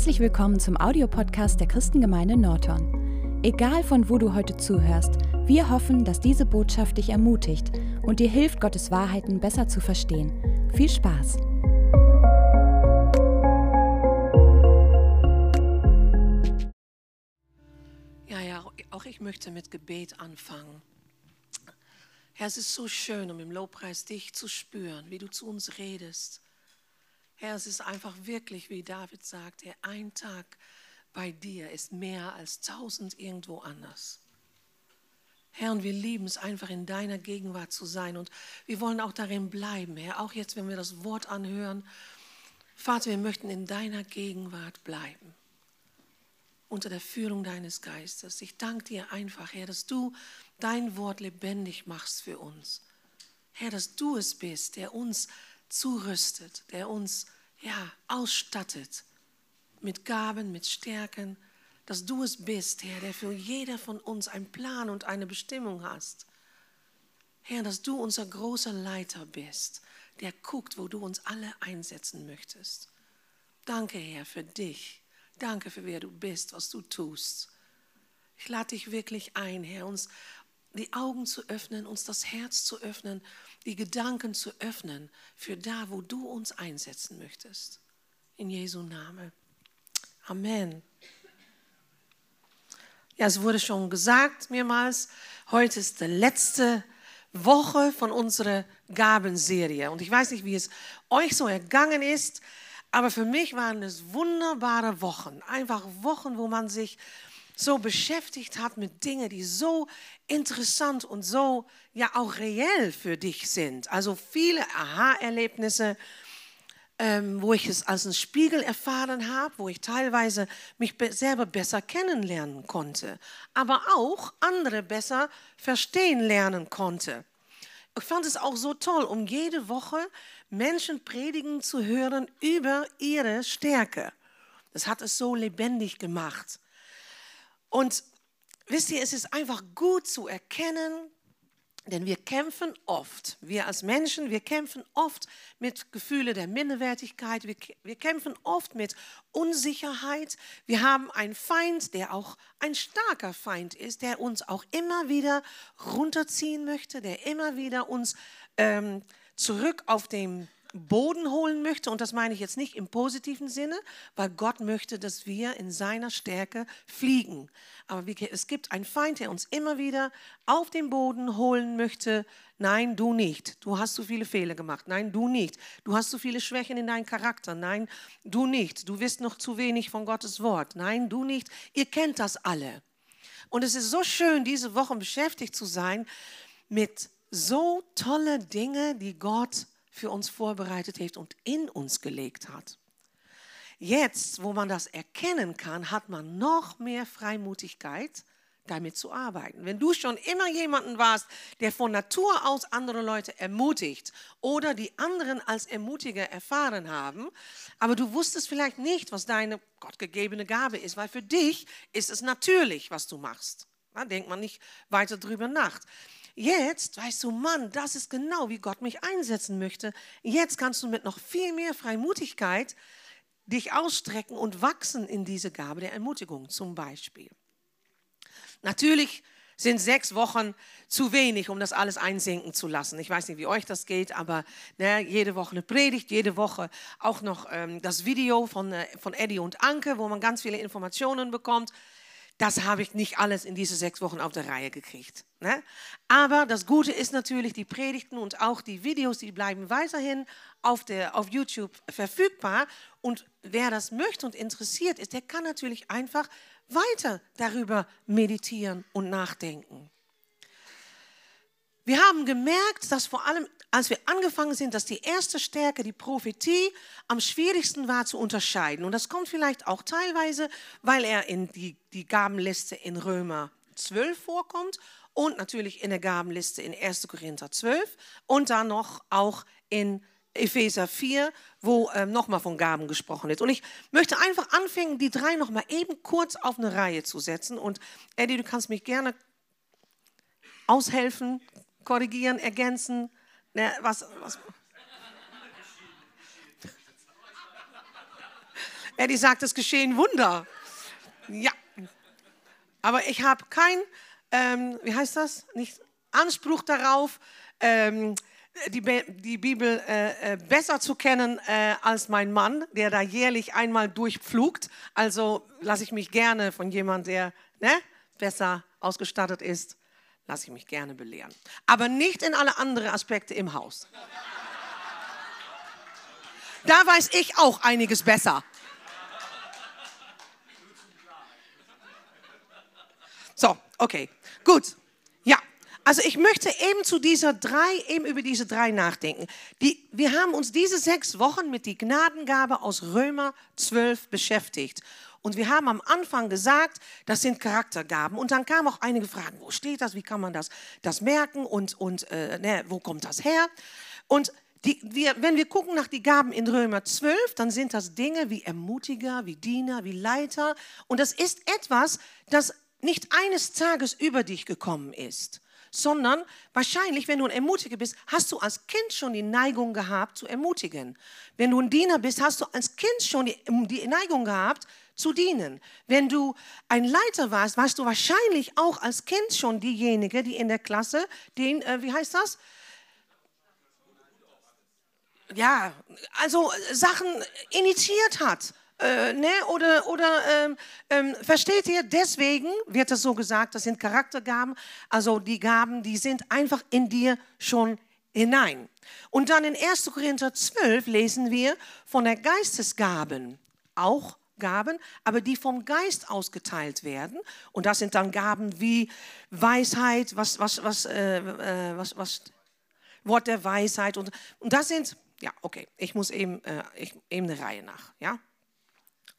Herzlich willkommen zum Audiopodcast der Christengemeinde Norton. Egal von wo du heute zuhörst, wir hoffen, dass diese Botschaft dich ermutigt und dir hilft, Gottes Wahrheiten besser zu verstehen. Viel Spaß! Ja, ja, auch ich möchte mit Gebet anfangen. Herr, es ist so schön, um im Lobpreis dich zu spüren, wie du zu uns redest Herr, es ist einfach wirklich, wie David sagt, Herr, ein Tag bei dir ist mehr als tausend irgendwo anders. Herr, und wir lieben es einfach in deiner Gegenwart zu sein und wir wollen auch darin bleiben, Herr, auch jetzt, wenn wir das Wort anhören. Vater, wir möchten in deiner Gegenwart bleiben, unter der Führung deines Geistes. Ich danke dir einfach, Herr, dass du dein Wort lebendig machst für uns. Herr, dass du es bist, der uns zurüstet, der uns ja, ausstattet mit Gaben, mit Stärken, dass du es bist, Herr, der für jeder von uns einen Plan und eine Bestimmung hast. Herr, dass du unser großer Leiter bist, der guckt, wo du uns alle einsetzen möchtest. Danke, Herr, für dich. Danke für wer du bist, was du tust. Ich lade dich wirklich ein, Herr, uns die Augen zu öffnen, uns das Herz zu öffnen, die Gedanken zu öffnen für da, wo du uns einsetzen möchtest. In Jesu Namen. Amen. Ja, es wurde schon gesagt mehrmals, heute ist die letzte Woche von unserer Gabenserie. Und ich weiß nicht, wie es euch so ergangen ist, aber für mich waren es wunderbare Wochen. Einfach Wochen, wo man sich so beschäftigt hat mit Dingen, die so interessant und so ja auch reell für dich sind. Also viele Aha-Erlebnisse, ähm, wo ich es als einen Spiegel erfahren habe, wo ich teilweise mich be selber besser kennenlernen konnte, aber auch andere besser verstehen lernen konnte. Ich fand es auch so toll, um jede Woche Menschen predigen zu hören über ihre Stärke. Das hat es so lebendig gemacht. Und wisst ihr, es ist einfach gut zu erkennen, denn wir kämpfen oft, wir als Menschen, wir kämpfen oft mit Gefühlen der Minderwertigkeit, wir, wir kämpfen oft mit Unsicherheit. Wir haben einen Feind, der auch ein starker Feind ist, der uns auch immer wieder runterziehen möchte, der immer wieder uns ähm, zurück auf den Boden holen möchte, und das meine ich jetzt nicht im positiven Sinne, weil Gott möchte, dass wir in seiner Stärke fliegen. Aber es gibt einen Feind, der uns immer wieder auf den Boden holen möchte. Nein, du nicht. Du hast zu viele Fehler gemacht. Nein, du nicht. Du hast zu viele Schwächen in deinem Charakter. Nein, du nicht. Du wirst noch zu wenig von Gottes Wort. Nein, du nicht. Ihr kennt das alle. Und es ist so schön, diese Wochen beschäftigt zu sein mit so tolle Dinge, die Gott für uns vorbereitet hat und in uns gelegt hat. Jetzt, wo man das erkennen kann, hat man noch mehr Freimutigkeit, damit zu arbeiten. Wenn du schon immer jemanden warst, der von Natur aus andere Leute ermutigt oder die anderen als Ermutiger erfahren haben, aber du wusstest vielleicht nicht, was deine gottgegebene Gabe ist, weil für dich ist es natürlich, was du machst. Da denkt man nicht weiter drüber nach. Jetzt weißt du, Mann, das ist genau, wie Gott mich einsetzen möchte. Jetzt kannst du mit noch viel mehr Freimutigkeit dich ausstrecken und wachsen in diese Gabe der Ermutigung zum Beispiel. Natürlich sind sechs Wochen zu wenig, um das alles einsinken zu lassen. Ich weiß nicht, wie euch das geht, aber ne, jede Woche eine Predigt, jede Woche auch noch ähm, das Video von, äh, von Eddie und Anke, wo man ganz viele Informationen bekommt das habe ich nicht alles in diese sechs Wochen auf der Reihe gekriegt. Ne? Aber das Gute ist natürlich, die Predigten und auch die Videos, die bleiben weiterhin auf, der, auf YouTube verfügbar. Und wer das möchte und interessiert ist, der kann natürlich einfach weiter darüber meditieren und nachdenken. Wir haben gemerkt, dass vor allem, als wir angefangen sind, dass die erste Stärke, die Prophetie, am schwierigsten war zu unterscheiden. Und das kommt vielleicht auch teilweise, weil er in die, die Gabenliste in Römer 12 vorkommt und natürlich in der Gabenliste in 1. Korinther 12 und dann noch auch in Epheser 4, wo ähm, nochmal von Gaben gesprochen wird. Und ich möchte einfach anfangen, die drei nochmal eben kurz auf eine Reihe zu setzen. Und Eddie, du kannst mich gerne aushelfen, korrigieren, ergänzen. Ne, was, was? Eddie sagt, es geschehen Wunder. Ja. Aber ich habe kein, ähm, wie heißt das? Nicht Anspruch darauf, ähm, die, die, Bibel äh, äh, besser zu kennen äh, als mein Mann, der da jährlich einmal durchpflugt. Also lasse ich mich gerne von jemandem, der ne, besser ausgestattet ist, lasse ich mich gerne belehren. Aber nicht in alle anderen Aspekte im Haus. Da weiß ich auch einiges besser. So, okay, gut. Ja, also ich möchte eben zu dieser drei, eben über diese drei nachdenken. Die, wir haben uns diese sechs Wochen mit die Gnadengabe aus Römer 12 beschäftigt. Und wir haben am Anfang gesagt, das sind Charaktergaben. Und dann kamen auch einige Fragen, wo steht das, wie kann man das, das merken und, und äh, ne, wo kommt das her? Und die, wir, wenn wir gucken nach die Gaben in Römer 12, dann sind das Dinge wie Ermutiger, wie Diener, wie Leiter. Und das ist etwas, das nicht eines Tages über dich gekommen ist, sondern wahrscheinlich, wenn du ein Ermutiger bist, hast du als Kind schon die Neigung gehabt zu ermutigen. Wenn du ein Diener bist, hast du als Kind schon die, die Neigung gehabt zu dienen. Wenn du ein Leiter warst, warst du wahrscheinlich auch als Kind schon diejenige, die in der Klasse den, äh, wie heißt das? Ja, also Sachen initiiert hat äh, ne? Oder, oder ähm, ähm, versteht ihr, deswegen wird das so gesagt, das sind Charaktergaben, also die Gaben, die sind einfach in dir schon hinein. Und dann in 1. Korinther 12 lesen wir von der Geistesgaben, auch Gaben, aber die vom Geist ausgeteilt werden. Und das sind dann Gaben wie Weisheit, was, was, was, äh, äh, was, was Wort der Weisheit. Und, und das sind, ja, okay, ich muss eben, äh, ich, eben eine Reihe nach, ja.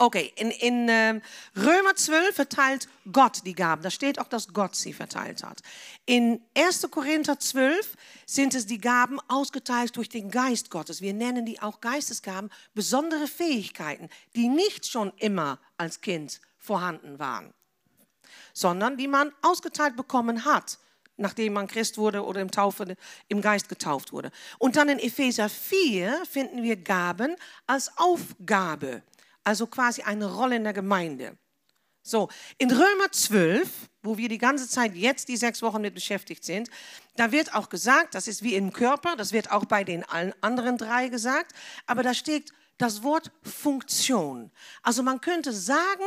Okay, in, in äh, Römer 12 verteilt Gott die Gaben. Da steht auch, dass Gott sie verteilt hat. In 1. Korinther 12 sind es die Gaben ausgeteilt durch den Geist Gottes. Wir nennen die auch Geistesgaben, besondere Fähigkeiten, die nicht schon immer als Kind vorhanden waren, sondern die man ausgeteilt bekommen hat nachdem man Christ wurde oder im, Taufe, im Geist getauft wurde. Und dann in Epheser 4 finden wir Gaben als Aufgabe also quasi eine Rolle in der Gemeinde. So, in Römer 12, wo wir die ganze Zeit jetzt die sechs Wochen mit beschäftigt sind, da wird auch gesagt, das ist wie im Körper, das wird auch bei den anderen drei gesagt, aber da steht das Wort Funktion. Also man könnte sagen,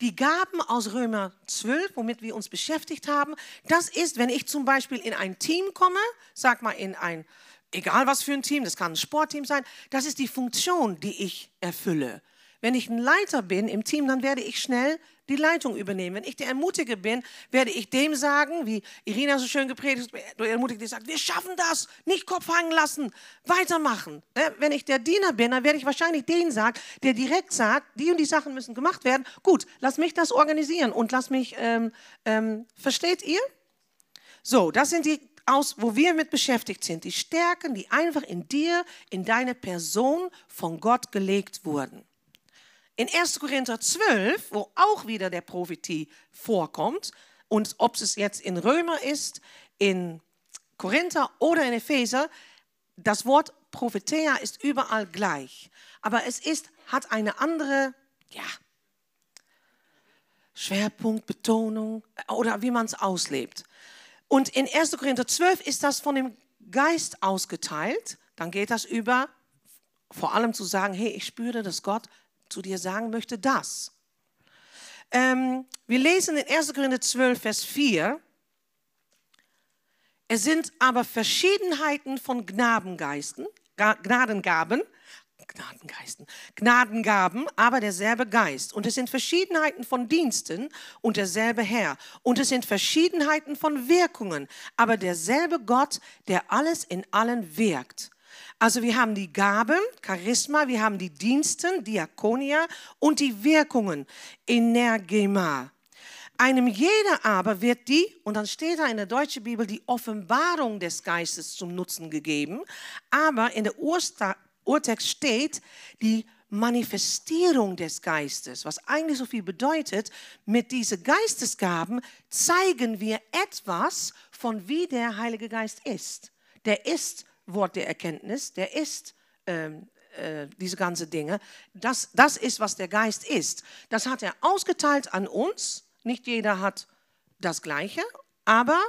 die Gaben aus Römer 12, womit wir uns beschäftigt haben, das ist, wenn ich zum Beispiel in ein Team komme, sag mal in ein, egal was für ein Team, das kann ein Sportteam sein, das ist die Funktion, die ich erfülle. Wenn ich ein Leiter bin im Team, dann werde ich schnell die Leitung übernehmen. Wenn ich der Ermutiger bin, werde ich dem sagen, wie Irina so schön gepredigt hat, der Ermutiger sagt, wir schaffen das, nicht Kopf hängen lassen, weitermachen. Ne? Wenn ich der Diener bin, dann werde ich wahrscheinlich den sagen, der direkt sagt, die und die Sachen müssen gemacht werden. Gut, lass mich das organisieren und lass mich, ähm, ähm, versteht ihr? So, das sind die aus, wo wir mit beschäftigt sind, die Stärken, die einfach in dir, in deine Person von Gott gelegt wurden. In 1. Korinther 12, wo auch wieder der Prophetie vorkommt, und ob es jetzt in Römer ist, in Korinther oder in Epheser, das Wort Prophetia ist überall gleich. Aber es ist, hat eine andere, ja, Schwerpunkt, Betonung oder wie man es auslebt. Und in 1. Korinther 12 ist das von dem Geist ausgeteilt. Dann geht das über, vor allem zu sagen, hey, ich spüre, dass Gott zu dir sagen möchte, das. Ähm, wir lesen in 1. Korinther 12, Vers 4. Es sind aber Verschiedenheiten von Gnadengeisten, Gnadengaben, Gnadengeisten, Gnadengaben, aber derselbe Geist. Und es sind Verschiedenheiten von Diensten und derselbe Herr. Und es sind Verschiedenheiten von Wirkungen, aber derselbe Gott, der alles in allen wirkt. Also wir haben die Gaben, Charisma, wir haben die Diensten, Diakonia und die Wirkungen, Energema. Einem jeder aber wird die, und dann steht da in der deutschen Bibel, die Offenbarung des Geistes zum Nutzen gegeben, aber in der Urtext steht die Manifestierung des Geistes, was eigentlich so viel bedeutet, mit diesen Geistesgaben zeigen wir etwas von wie der Heilige Geist ist. Der ist Wort der Erkenntnis, der ist ähm, äh, diese ganzen Dinge. Das, das ist, was der Geist ist. Das hat er ausgeteilt an uns. Nicht jeder hat das Gleiche, aber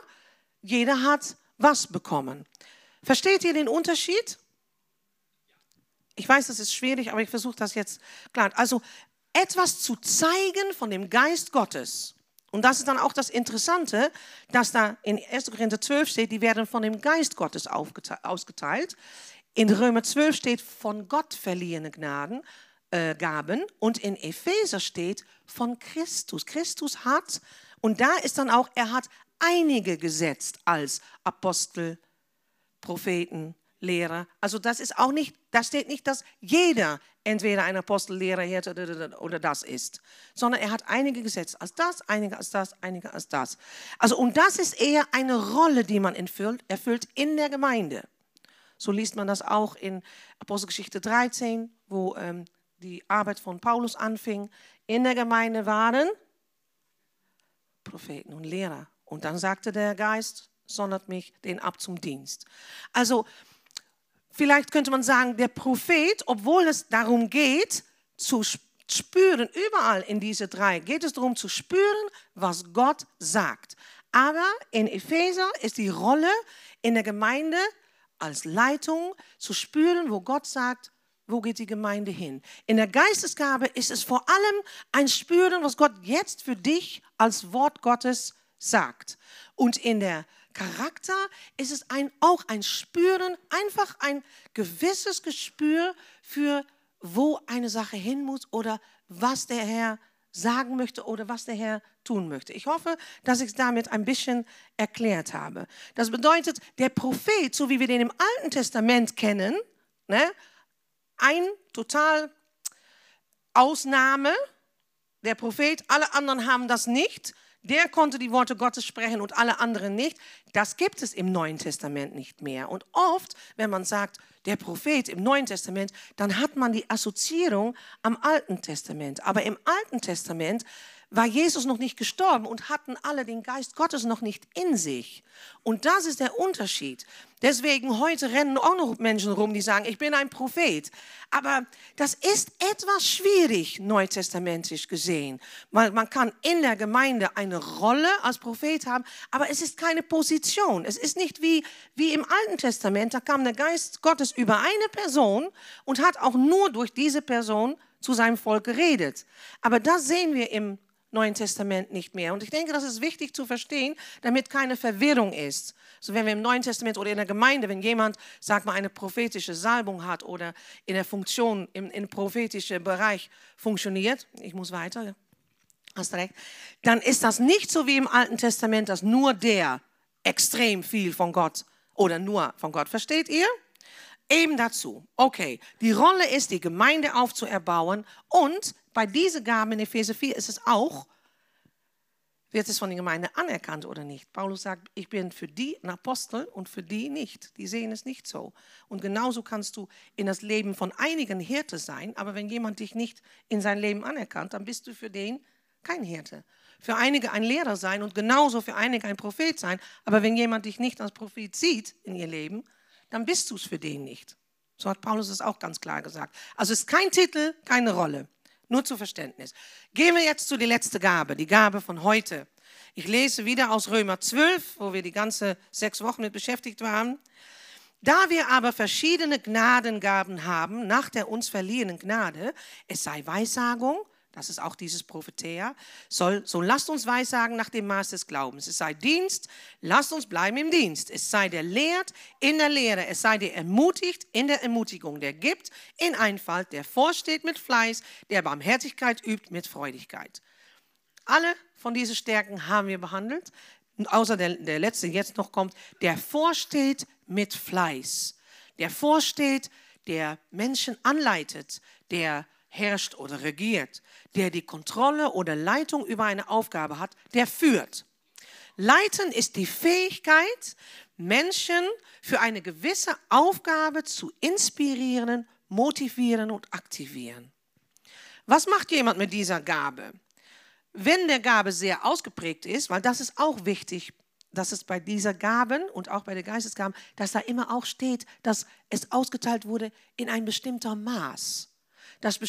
jeder hat was bekommen. Versteht ihr den Unterschied? Ich weiß, das ist schwierig, aber ich versuche das jetzt klar. Also etwas zu zeigen von dem Geist Gottes. Und das ist dann auch das Interessante, dass da in 1. Korinther 12 steht, die werden von dem Geist Gottes ausgeteilt. In Römer 12 steht von Gott verliehene Gnaden, äh, Gaben. Und in Epheser steht von Christus. Christus hat, und da ist dann auch, er hat einige gesetzt als Apostel, Propheten, Lehrer. Also das ist auch nicht, da steht nicht, dass jeder entweder ein Apostel, Lehrer, Hirte oder das ist, sondern er hat einige gesetzt als das, einige als das, einige als das. Also und das ist eher eine Rolle, die man erfüllt, erfüllt in der Gemeinde. So liest man das auch in Apostelgeschichte 13, wo ähm, die Arbeit von Paulus anfing. In der Gemeinde waren Propheten und Lehrer. Und dann sagte der Geist, sondert mich den ab zum Dienst. Also vielleicht könnte man sagen, der Prophet, obwohl es darum geht, zu spüren, überall in diese drei, geht es darum zu spüren, was Gott sagt. Aber in Epheser ist die Rolle in der Gemeinde als Leitung zu spüren, wo Gott sagt, wo geht die Gemeinde hin. In der Geistesgabe ist es vor allem ein Spüren, was Gott jetzt für dich als Wort Gottes sagt. Und in der Charakter ist es ein, auch ein Spüren, einfach ein gewisses Gespür für, wo eine Sache hin muss oder was der Herr sagen möchte oder was der Herr tun möchte. Ich hoffe, dass ich es damit ein bisschen erklärt habe. Das bedeutet, der Prophet, so wie wir den im Alten Testament kennen, ne, ein total Ausnahme, der Prophet, alle anderen haben das nicht. Der konnte die Worte Gottes sprechen und alle anderen nicht. Das gibt es im Neuen Testament nicht mehr. Und oft, wenn man sagt, der Prophet im Neuen Testament, dann hat man die Assoziierung am Alten Testament. Aber im Alten Testament war Jesus noch nicht gestorben und hatten alle den Geist Gottes noch nicht in sich. Und das ist der Unterschied. Deswegen heute rennen auch noch Menschen rum, die sagen, ich bin ein Prophet. Aber das ist etwas schwierig, neutestamentisch gesehen. Weil man kann in der Gemeinde eine Rolle als Prophet haben, aber es ist keine Position. Es ist nicht wie, wie im Alten Testament, da kam der Geist Gottes über eine Person und hat auch nur durch diese Person zu seinem Volk geredet. Aber das sehen wir im Neuen Testament nicht mehr. Und ich denke, das ist wichtig zu verstehen, damit keine Verwirrung ist. So wenn wir im Neuen Testament oder in der Gemeinde, wenn jemand, sag mal, eine prophetische Salbung hat oder in der Funktion, im, im prophetischen Bereich funktioniert, ich muss weiter, hast recht, dann ist das nicht so wie im Alten Testament, dass nur der extrem viel von Gott oder nur von Gott, versteht ihr? Eben dazu. Okay, die Rolle ist, die Gemeinde aufzuerbauen und bei dieser Gabe in Epheser 4 ist es auch, wird es von der Gemeinde anerkannt oder nicht. Paulus sagt, ich bin für die ein Apostel und für die nicht. Die sehen es nicht so. Und genauso kannst du in das Leben von einigen Hirte sein, aber wenn jemand dich nicht in sein Leben anerkannt, dann bist du für den kein Hirte. Für einige ein Lehrer sein und genauso für einige ein Prophet sein, aber wenn jemand dich nicht als Prophet sieht in ihr Leben, dann bist du es für den nicht. So hat Paulus es auch ganz klar gesagt. Also es ist kein Titel, keine Rolle. Nur zu Verständnis. Gehen wir jetzt zu der letzten Gabe, die Gabe von heute. Ich lese wieder aus Römer 12, wo wir die ganze sechs Wochen mit beschäftigt waren. Da wir aber verschiedene Gnadengaben haben, nach der uns verliehenen Gnade, es sei Weissagung, das ist auch dieses Prophetea, soll, so lasst uns weissagen nach dem Maß des Glaubens. Es sei Dienst, lasst uns bleiben im Dienst. Es sei der lehrt in der Lehre, es sei der ermutigt in der Ermutigung, der gibt in Einfalt, der vorsteht mit Fleiß, der Barmherzigkeit übt mit Freudigkeit. Alle von diesen Stärken haben wir behandelt, außer der, der letzte jetzt noch kommt, der vorsteht mit Fleiß, der vorsteht, der Menschen anleitet, der herrscht oder regiert, der die Kontrolle oder Leitung über eine Aufgabe hat, der führt. Leiten ist die Fähigkeit, Menschen für eine gewisse Aufgabe zu inspirieren, motivieren und aktivieren. Was macht jemand mit dieser Gabe? Wenn der Gabe sehr ausgeprägt ist, weil das ist auch wichtig dass es bei dieser Gaben und auch bei der Geistesgaben, dass da immer auch steht, dass es ausgeteilt wurde in ein bestimmter Maß. Das,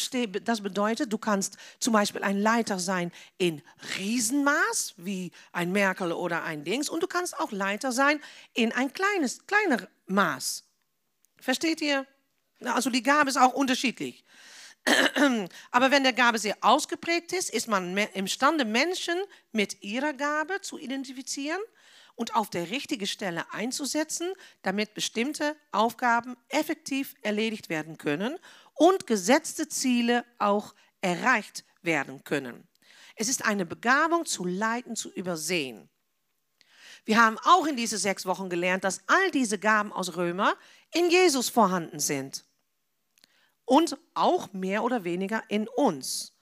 das, bedeutet, du kannst zum Beispiel ein Leiter sein in Riesenmaß, wie ein Merkel oder ein Dings, und du kannst auch Leiter sein in ein kleines, kleiner Maß. Versteht ihr? Also die Gabe ist auch unterschiedlich. Aber wenn der Gabe sehr ausgeprägt ist, ist man imstande, Menschen mit ihrer Gabe zu identifizieren und auf der richtigen Stelle einzusetzen, damit bestimmte Aufgaben effektiv erledigt werden können und gesetzte Ziele auch erreicht werden können. Es ist eine Begabung zu leiten, zu übersehen. Wir haben auch in diesen sechs Wochen gelernt, dass all diese Gaben aus Römer in Jesus vorhanden sind und auch mehr oder weniger in uns.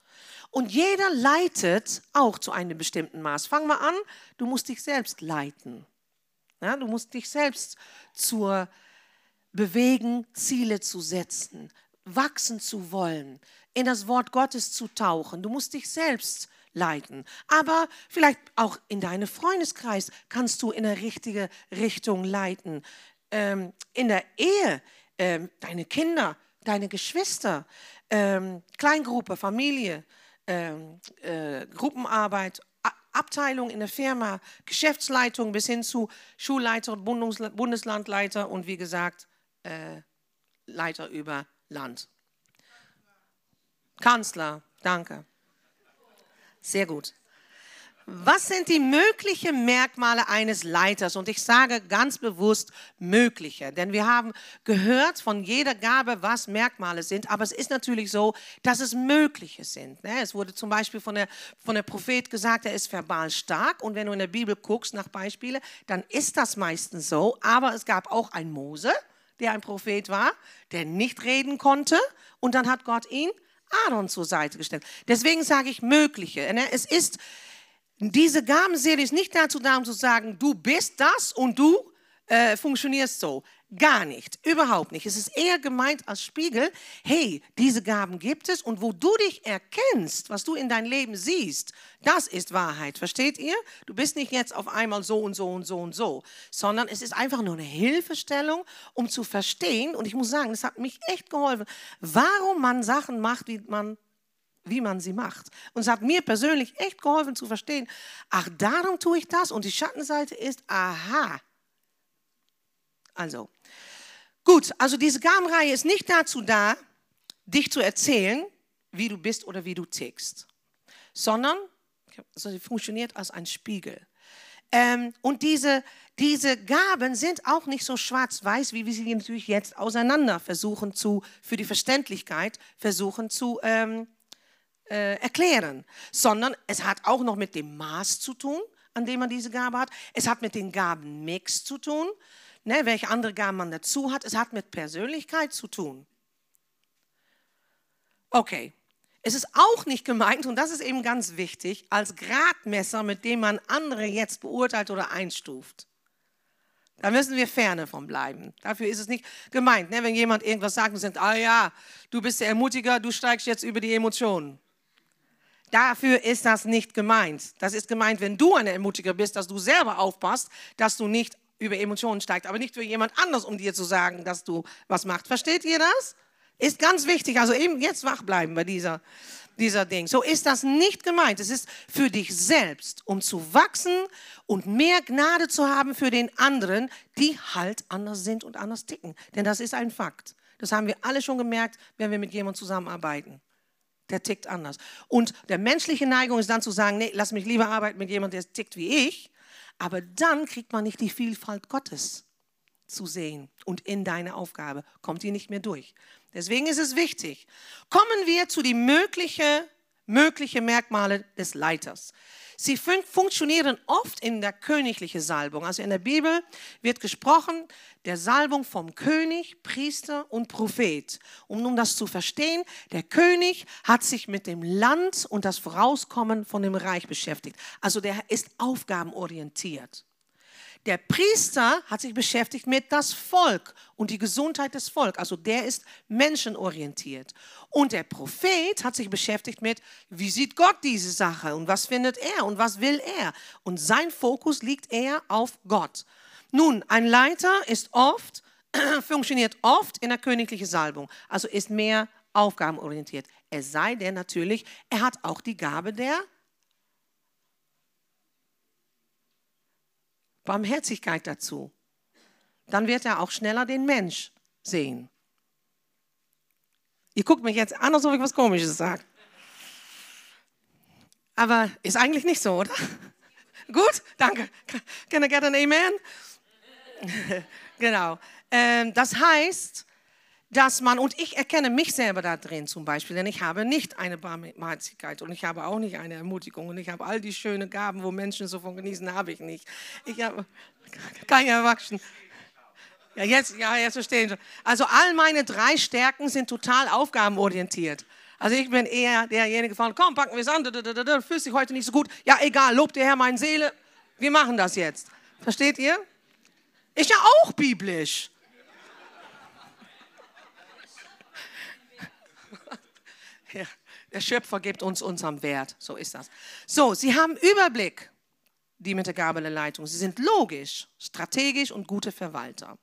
Und jeder leitet auch zu einem bestimmten Maß. Fang mal an, du musst dich selbst leiten. Ja, du musst dich selbst zur bewegen, Ziele zu setzen, wachsen zu wollen, in das Wort Gottes zu tauchen. Du musst dich selbst leiten. Aber vielleicht auch in deinem Freundeskreis kannst du in eine richtige Richtung leiten. Ähm, in der Ehe, ähm, deine Kinder, deine Geschwister, ähm, Kleingruppe, Familie, ähm, äh, Gruppenarbeit, Abteilung in der Firma, Geschäftsleitung bis hin zu Schulleiter, Bundeslandleiter und wie gesagt, äh, Leiter über Land. Kanzler, danke. Sehr gut. Was sind die möglichen Merkmale eines Leiters? Und ich sage ganz bewusst mögliche, denn wir haben gehört von jeder Gabe, was Merkmale sind, aber es ist natürlich so, dass es mögliche sind. Ne? Es wurde zum Beispiel von der, von der Prophet gesagt, er ist verbal stark und wenn du in der Bibel guckst nach Beispielen, dann ist das meistens so, aber es gab auch einen Mose, der ein Prophet war, der nicht reden konnte und dann hat Gott ihn Aaron zur Seite gestellt. Deswegen sage ich mögliche. Ne? Es ist diese Gabenserie ist nicht dazu da, um zu sagen, du bist das und du äh, funktionierst so. Gar nicht, überhaupt nicht. Es ist eher gemeint als Spiegel, hey, diese Gaben gibt es und wo du dich erkennst, was du in dein Leben siehst, das ist Wahrheit. Versteht ihr? Du bist nicht jetzt auf einmal so und so und so und so, sondern es ist einfach nur eine Hilfestellung, um zu verstehen. Und ich muss sagen, es hat mich echt geholfen, warum man Sachen macht, wie man wie man sie macht. Und es hat mir persönlich echt geholfen zu verstehen, ach, darum tue ich das. Und die Schattenseite ist, aha. Also, gut, also diese Gabenreihe ist nicht dazu da, dich zu erzählen, wie du bist oder wie du tickst, sondern also sie funktioniert als ein Spiegel. Ähm, und diese, diese Gaben sind auch nicht so schwarz-weiß, wie wir sie natürlich jetzt auseinander versuchen zu, für die Verständlichkeit versuchen zu ähm, äh, erklären, sondern es hat auch noch mit dem Maß zu tun, an dem man diese Gabe hat. Es hat mit dem Gabenmix zu tun, ne, welche andere Gaben man dazu hat. Es hat mit Persönlichkeit zu tun. Okay. Es ist auch nicht gemeint, und das ist eben ganz wichtig, als Gradmesser, mit dem man andere jetzt beurteilt oder einstuft. Da müssen wir ferne von bleiben. Dafür ist es nicht gemeint. Ne? Wenn jemand irgendwas sagt und sagt, ah ja, du bist der Ermutiger, du steigst jetzt über die Emotionen. Dafür ist das nicht gemeint. Das ist gemeint, wenn du ein Ermutiger bist, dass du selber aufpasst, dass du nicht über Emotionen steigst, aber nicht für jemand anders, um dir zu sagen, dass du was machst. Versteht ihr das? Ist ganz wichtig. Also eben jetzt wach bleiben bei dieser, dieser Ding. So ist das nicht gemeint. Es ist für dich selbst, um zu wachsen und mehr Gnade zu haben für den anderen, die halt anders sind und anders ticken. Denn das ist ein Fakt. Das haben wir alle schon gemerkt, wenn wir mit jemandem zusammenarbeiten der tickt anders. Und der menschliche Neigung ist dann zu sagen, nee, lass mich lieber arbeiten mit jemandem, der tickt wie ich. Aber dann kriegt man nicht die Vielfalt Gottes zu sehen. Und in deine Aufgabe kommt die nicht mehr durch. Deswegen ist es wichtig. Kommen wir zu den möglichen mögliche Merkmale des Leiters. Sie fun funktionieren oft in der königlichen Salbung. Also in der Bibel wird gesprochen der Salbung vom König, Priester und Prophet. Um nun das zu verstehen, der König hat sich mit dem Land und das Vorauskommen von dem Reich beschäftigt. Also der ist aufgabenorientiert. Der Priester hat sich beschäftigt mit das Volk und die Gesundheit des Volkes. Also der ist menschenorientiert. Und der Prophet hat sich beschäftigt mit, wie sieht Gott diese Sache und was findet er und was will er. Und sein Fokus liegt eher auf Gott. Nun, ein Leiter ist oft, funktioniert oft in der königlichen Salbung, also ist mehr aufgabenorientiert. Es sei denn natürlich, er hat auch die Gabe der Barmherzigkeit dazu. Dann wird er auch schneller den Mensch sehen. Ihr guckt mich jetzt an, als ob ich was Komisches sage. Aber ist eigentlich nicht so, oder? Gut, danke. Can I get an Amen? genau. Ähm, das heißt, dass man, und ich erkenne mich selber da drin zum Beispiel, denn ich habe nicht eine Barmherzigkeit und ich habe auch nicht eine Ermutigung und ich habe all die schönen Gaben, wo Menschen so von genießen, habe ich nicht. Ich habe keine Erwachsenen. Ja, jetzt, ja, jetzt verstehen Sie. Also all meine drei Stärken sind total aufgabenorientiert. Also ich bin eher derjenige von, komm, packen wir es an, fühlst dich heute nicht so gut. Ja, egal, lobt der Herr meine Seele. Wir machen das jetzt. Versteht ihr? Ist ja auch biblisch. Ja, der Schöpfer gibt uns unseren Wert. So ist das. So, Sie haben Überblick, die mit der Gabe der Leitung. Sie sind logisch, strategisch und gute Verwalter.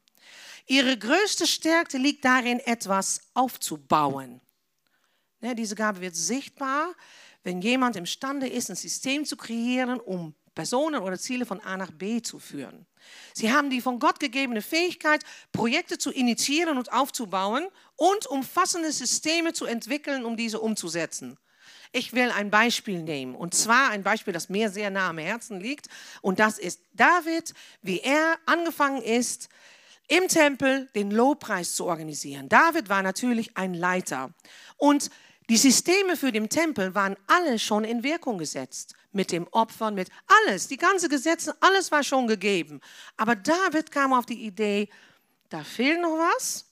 Ihre größte Stärke liegt darin, etwas aufzubauen. Ja, diese Gabe wird sichtbar, wenn jemand imstande ist, ein System zu kreieren, um Personen oder Ziele von A nach B zu führen. Sie haben die von Gott gegebene Fähigkeit, Projekte zu initiieren und aufzubauen und umfassende Systeme zu entwickeln, um diese umzusetzen. Ich will ein Beispiel nehmen, und zwar ein Beispiel, das mir sehr nah am Herzen liegt, und das ist David, wie er angefangen ist, im Tempel den Lobpreis zu organisieren. David war natürlich ein Leiter und die Systeme für den Tempel waren alle schon in Wirkung gesetzt. Mit dem Opfern, mit alles, die ganze Gesetze, alles war schon gegeben. Aber David kam auf die Idee, da fehlt noch was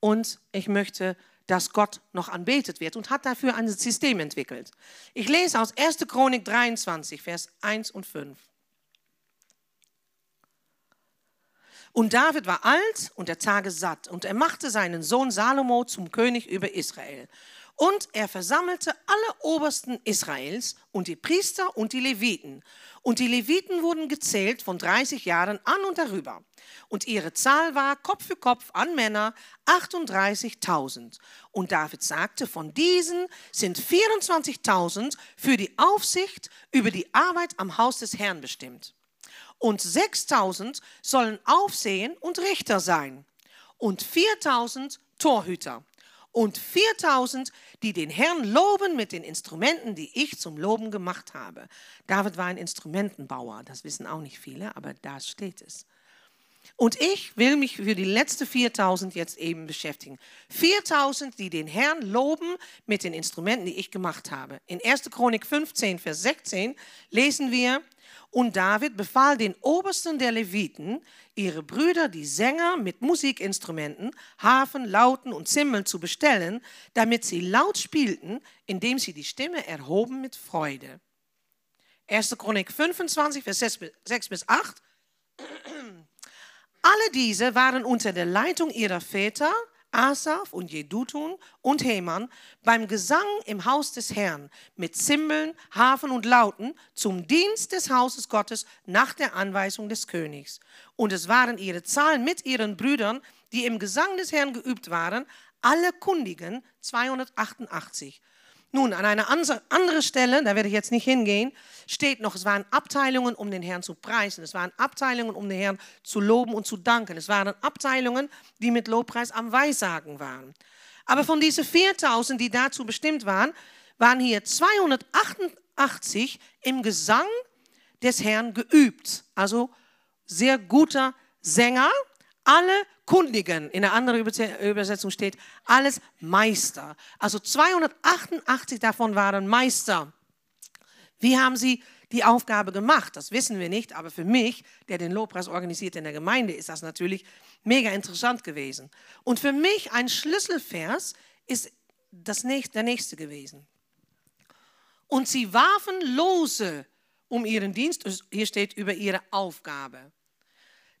und ich möchte, dass Gott noch anbetet wird und hat dafür ein System entwickelt. Ich lese aus 1. Chronik 23, Vers 1 und 5. Und David war alt und der Tage satt und er machte seinen Sohn Salomo zum König über Israel. Und er versammelte alle Obersten Israels und die Priester und die Leviten. Und die Leviten wurden gezählt von 30 Jahren an und darüber. Und ihre Zahl war Kopf für Kopf an Männer 38.000. Und David sagte, von diesen sind 24.000 für die Aufsicht über die Arbeit am Haus des Herrn bestimmt. Und 6.000 sollen Aufsehen und Richter sein. Und 4.000 Torhüter und 4000, die den Herrn loben mit den Instrumenten, die ich zum Loben gemacht habe. David war ein Instrumentenbauer, das wissen auch nicht viele, aber da steht es. Und ich will mich für die letzten 4000 jetzt eben beschäftigen. 4000, die den Herrn loben mit den Instrumenten, die ich gemacht habe. In 1. Chronik 15, Vers 16 lesen wir, und David befahl den Obersten der Leviten, ihre Brüder, die Sänger, mit Musikinstrumenten, Hafen, Lauten und Zimmeln zu bestellen, damit sie laut spielten, indem sie die Stimme erhoben mit Freude. 1. Chronik 25, Vers 6 bis 8. Alle diese waren unter der Leitung ihrer Väter Asaf und Jedutun und Heman beim Gesang im Haus des Herrn mit Zimbeln, Hafen und Lauten zum Dienst des Hauses Gottes nach der Anweisung des Königs. Und es waren ihre Zahlen mit ihren Brüdern, die im Gesang des Herrn geübt waren, alle Kundigen 288. Nun, an einer anderen Stelle, da werde ich jetzt nicht hingehen, steht noch, es waren Abteilungen, um den Herrn zu preisen. Es waren Abteilungen, um den Herrn zu loben und zu danken. Es waren Abteilungen, die mit Lobpreis am Weissagen waren. Aber von diesen 4000, die dazu bestimmt waren, waren hier 288 im Gesang des Herrn geübt. Also sehr guter Sänger, alle Kundigen, in der anderen Übersetzung steht, alles Meister. Also 288 davon waren Meister. Wie haben sie die Aufgabe gemacht? Das wissen wir nicht, aber für mich, der den Lobpreis organisiert in der Gemeinde, ist das natürlich mega interessant gewesen. Und für mich ein Schlüsselvers ist das nächste, der nächste gewesen. Und sie warfen Lose um ihren Dienst, hier steht über ihre Aufgabe.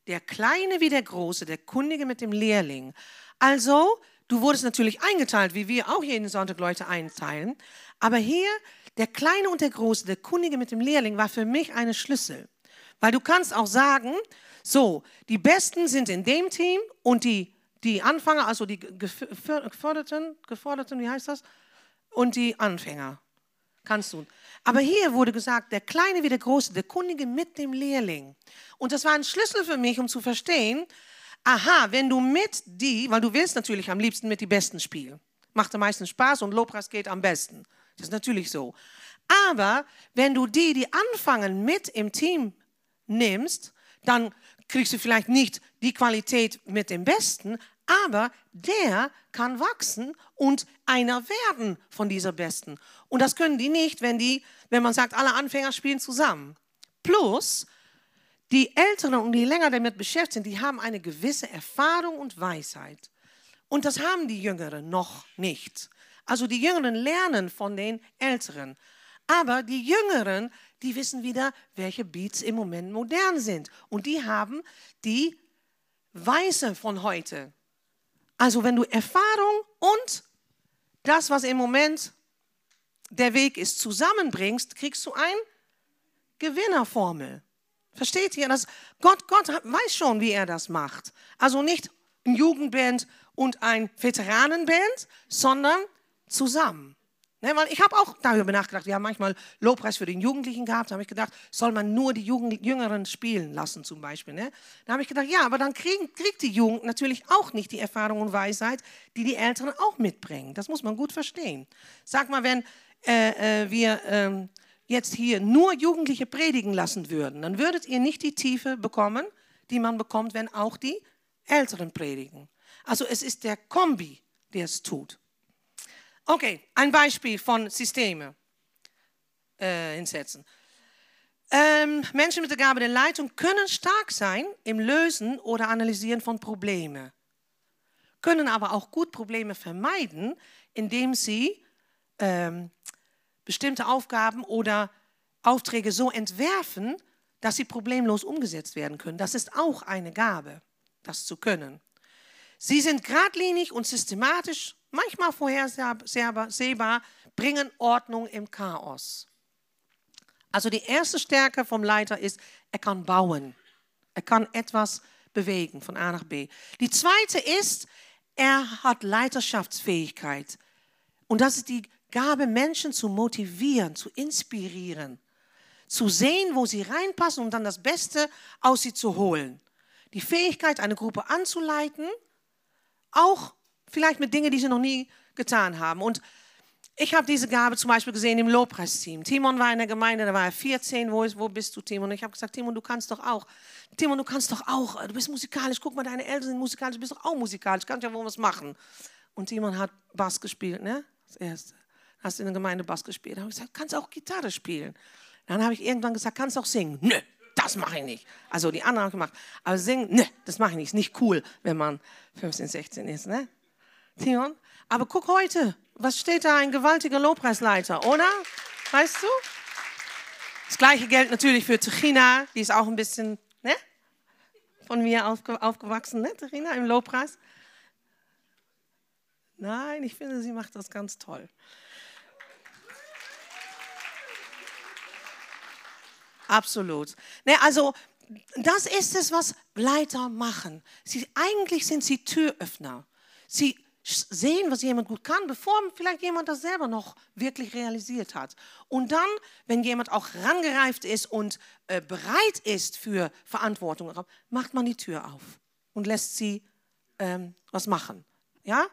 Der Kleine wie der Große, der Kundige mit dem Lehrling. Also, du wurdest natürlich eingeteilt, wie wir auch jeden Sonntag Leute einteilen. Aber hier, der Kleine und der Große, der Kundige mit dem Lehrling, war für mich eine Schlüssel. Weil du kannst auch sagen, so, die Besten sind in dem Team und die, die Anfänger, also die Geförderten, Geforderten, wie heißt das? Und die Anfänger. Kannst du. Aber hier wurde gesagt, der Kleine wie der Große, der Kundige mit dem Lehrling. Und das war ein Schlüssel für mich, um zu verstehen, aha, wenn du mit die, weil du willst natürlich am liebsten mit die Besten spielen. Macht am meisten Spaß und Lobpreis geht am besten. Das ist natürlich so. Aber wenn du die, die anfangen mit im Team nimmst, dann kriegst du vielleicht nicht die Qualität mit dem Besten, aber der kann wachsen und einer werden von dieser Besten. Und das können die nicht, wenn die, wenn man sagt, alle Anfänger spielen zusammen. Plus, die Älteren und die länger damit beschäftigt sind, die haben eine gewisse Erfahrung und Weisheit. Und das haben die Jüngeren noch nicht. Also die Jüngeren lernen von den Älteren. Aber die Jüngeren, die wissen wieder, welche Beats im Moment modern sind. Und die haben die Weise von heute. Also wenn du Erfahrung und das, was im Moment der Weg ist, zusammenbringst, kriegst du eine Gewinnerformel. Versteht ihr? Das, Gott, Gott weiß schon, wie er das macht. Also nicht ein Jugendband und ein Veteranenband, sondern zusammen. Ne, weil ich habe auch darüber nachgedacht, wir haben manchmal Lobpreis für den Jugendlichen gehabt, da habe ich gedacht, soll man nur die Jugend, Jüngeren spielen lassen zum Beispiel. Ne? Da habe ich gedacht, ja, aber dann kriegen, kriegt die Jugend natürlich auch nicht die Erfahrung und Weisheit, die die Älteren auch mitbringen. Das muss man gut verstehen. Sag mal, wenn äh, äh, wir äh, jetzt hier nur Jugendliche predigen lassen würden, dann würdet ihr nicht die Tiefe bekommen, die man bekommt, wenn auch die Älteren predigen. Also es ist der Kombi, der es tut. Okay, ein Beispiel von Systeme äh, hinsetzen. Ähm, Menschen mit der Gabe der Leitung können stark sein im Lösen oder Analysieren von Problemen, können aber auch gut Probleme vermeiden, indem sie ähm, bestimmte Aufgaben oder Aufträge so entwerfen, dass sie problemlos umgesetzt werden können. Das ist auch eine Gabe, das zu können. Sie sind geradlinig und systematisch manchmal vorhersehbar, bringen Ordnung im Chaos. Also die erste Stärke vom Leiter ist, er kann bauen. Er kann etwas bewegen von A nach B. Die zweite ist, er hat Leiterschaftsfähigkeit. Und das ist die Gabe, Menschen zu motivieren, zu inspirieren, zu sehen, wo sie reinpassen und dann das Beste aus sie zu holen. Die Fähigkeit, eine Gruppe anzuleiten, auch vielleicht mit Dingen, die sie noch nie getan haben. Und ich habe diese Gabe zum Beispiel gesehen im Lobpreisteam. Timon war in der Gemeinde, da war er 14. Wo, ist, wo bist du, Timon? Und ich habe gesagt, Timon, du kannst doch auch. Timon, du kannst doch auch. Du bist musikalisch. Guck mal, deine Eltern sind musikalisch. Du bist doch auch musikalisch. Kannst ja wohl was machen. Und Timon hat Bass gespielt, ne? Das erste. Hast in der Gemeinde Bass gespielt. Da habe ich gesagt, kannst auch Gitarre spielen. Dann habe ich irgendwann gesagt, kannst auch singen. Nö, das mache ich nicht. Also die anderen haben gemacht. Aber singen, nö, das mache ich nicht. Ist nicht cool, wenn man 15, 16 ist, ne? Theon. Aber guck heute, was steht da? Ein gewaltiger Lobpreisleiter, oder? Weißt du? Das gleiche gilt natürlich für Techina, die ist auch ein bisschen ne? von mir aufge aufgewachsen, ne, Techina, im Lobpreis. Nein, ich finde, sie macht das ganz toll. Absolut. Ne, also, das ist es, was Leiter machen. Sie, eigentlich sind sie Türöffner. Sie sehen, was jemand gut kann, bevor vielleicht jemand das selber noch wirklich realisiert hat. Und dann, wenn jemand auch rangereift ist und äh, bereit ist für Verantwortung, macht man die Tür auf und lässt sie ähm, was machen. Ja?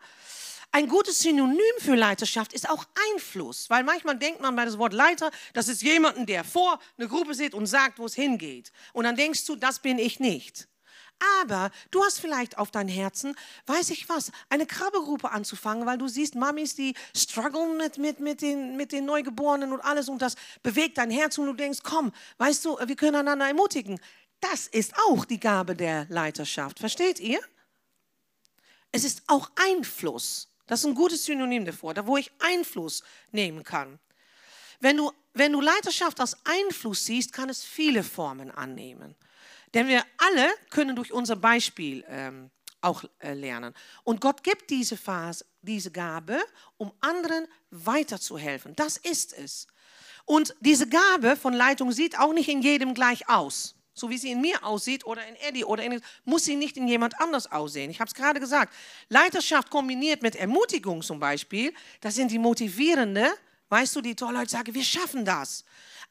Ein gutes Synonym für Leiterschaft ist auch Einfluss, weil manchmal denkt man bei das Wort Leiter, das ist jemanden, der vor eine Gruppe sitzt und sagt, wo es hingeht. Und dann denkst du, das bin ich nicht. Aber du hast vielleicht auf dein Herzen, weiß ich was, eine Krabbegruppe anzufangen, weil du siehst Mamis, die strugglen mit, mit, mit, den, mit den Neugeborenen und alles und das bewegt dein Herz und du denkst, komm, weißt du, wir können einander ermutigen. Das ist auch die Gabe der Leiterschaft. Versteht ihr? Es ist auch Einfluss. Das ist ein gutes Synonym davor, da wo ich Einfluss nehmen kann. Wenn du, wenn du Leiterschaft als Einfluss siehst, kann es viele Formen annehmen. Denn wir alle können durch unser Beispiel ähm, auch äh, lernen. Und Gott gibt diese Phase, diese Gabe, um anderen weiterzuhelfen. Das ist es. Und diese Gabe von Leitung sieht auch nicht in jedem gleich aus. So wie sie in mir aussieht oder in Eddie oder in, muss sie nicht in jemand anders aussehen. Ich habe es gerade gesagt. Leiterschaft kombiniert mit Ermutigung zum Beispiel, das sind die motivierende, weißt du, die tolle Leute sagen, wir schaffen das.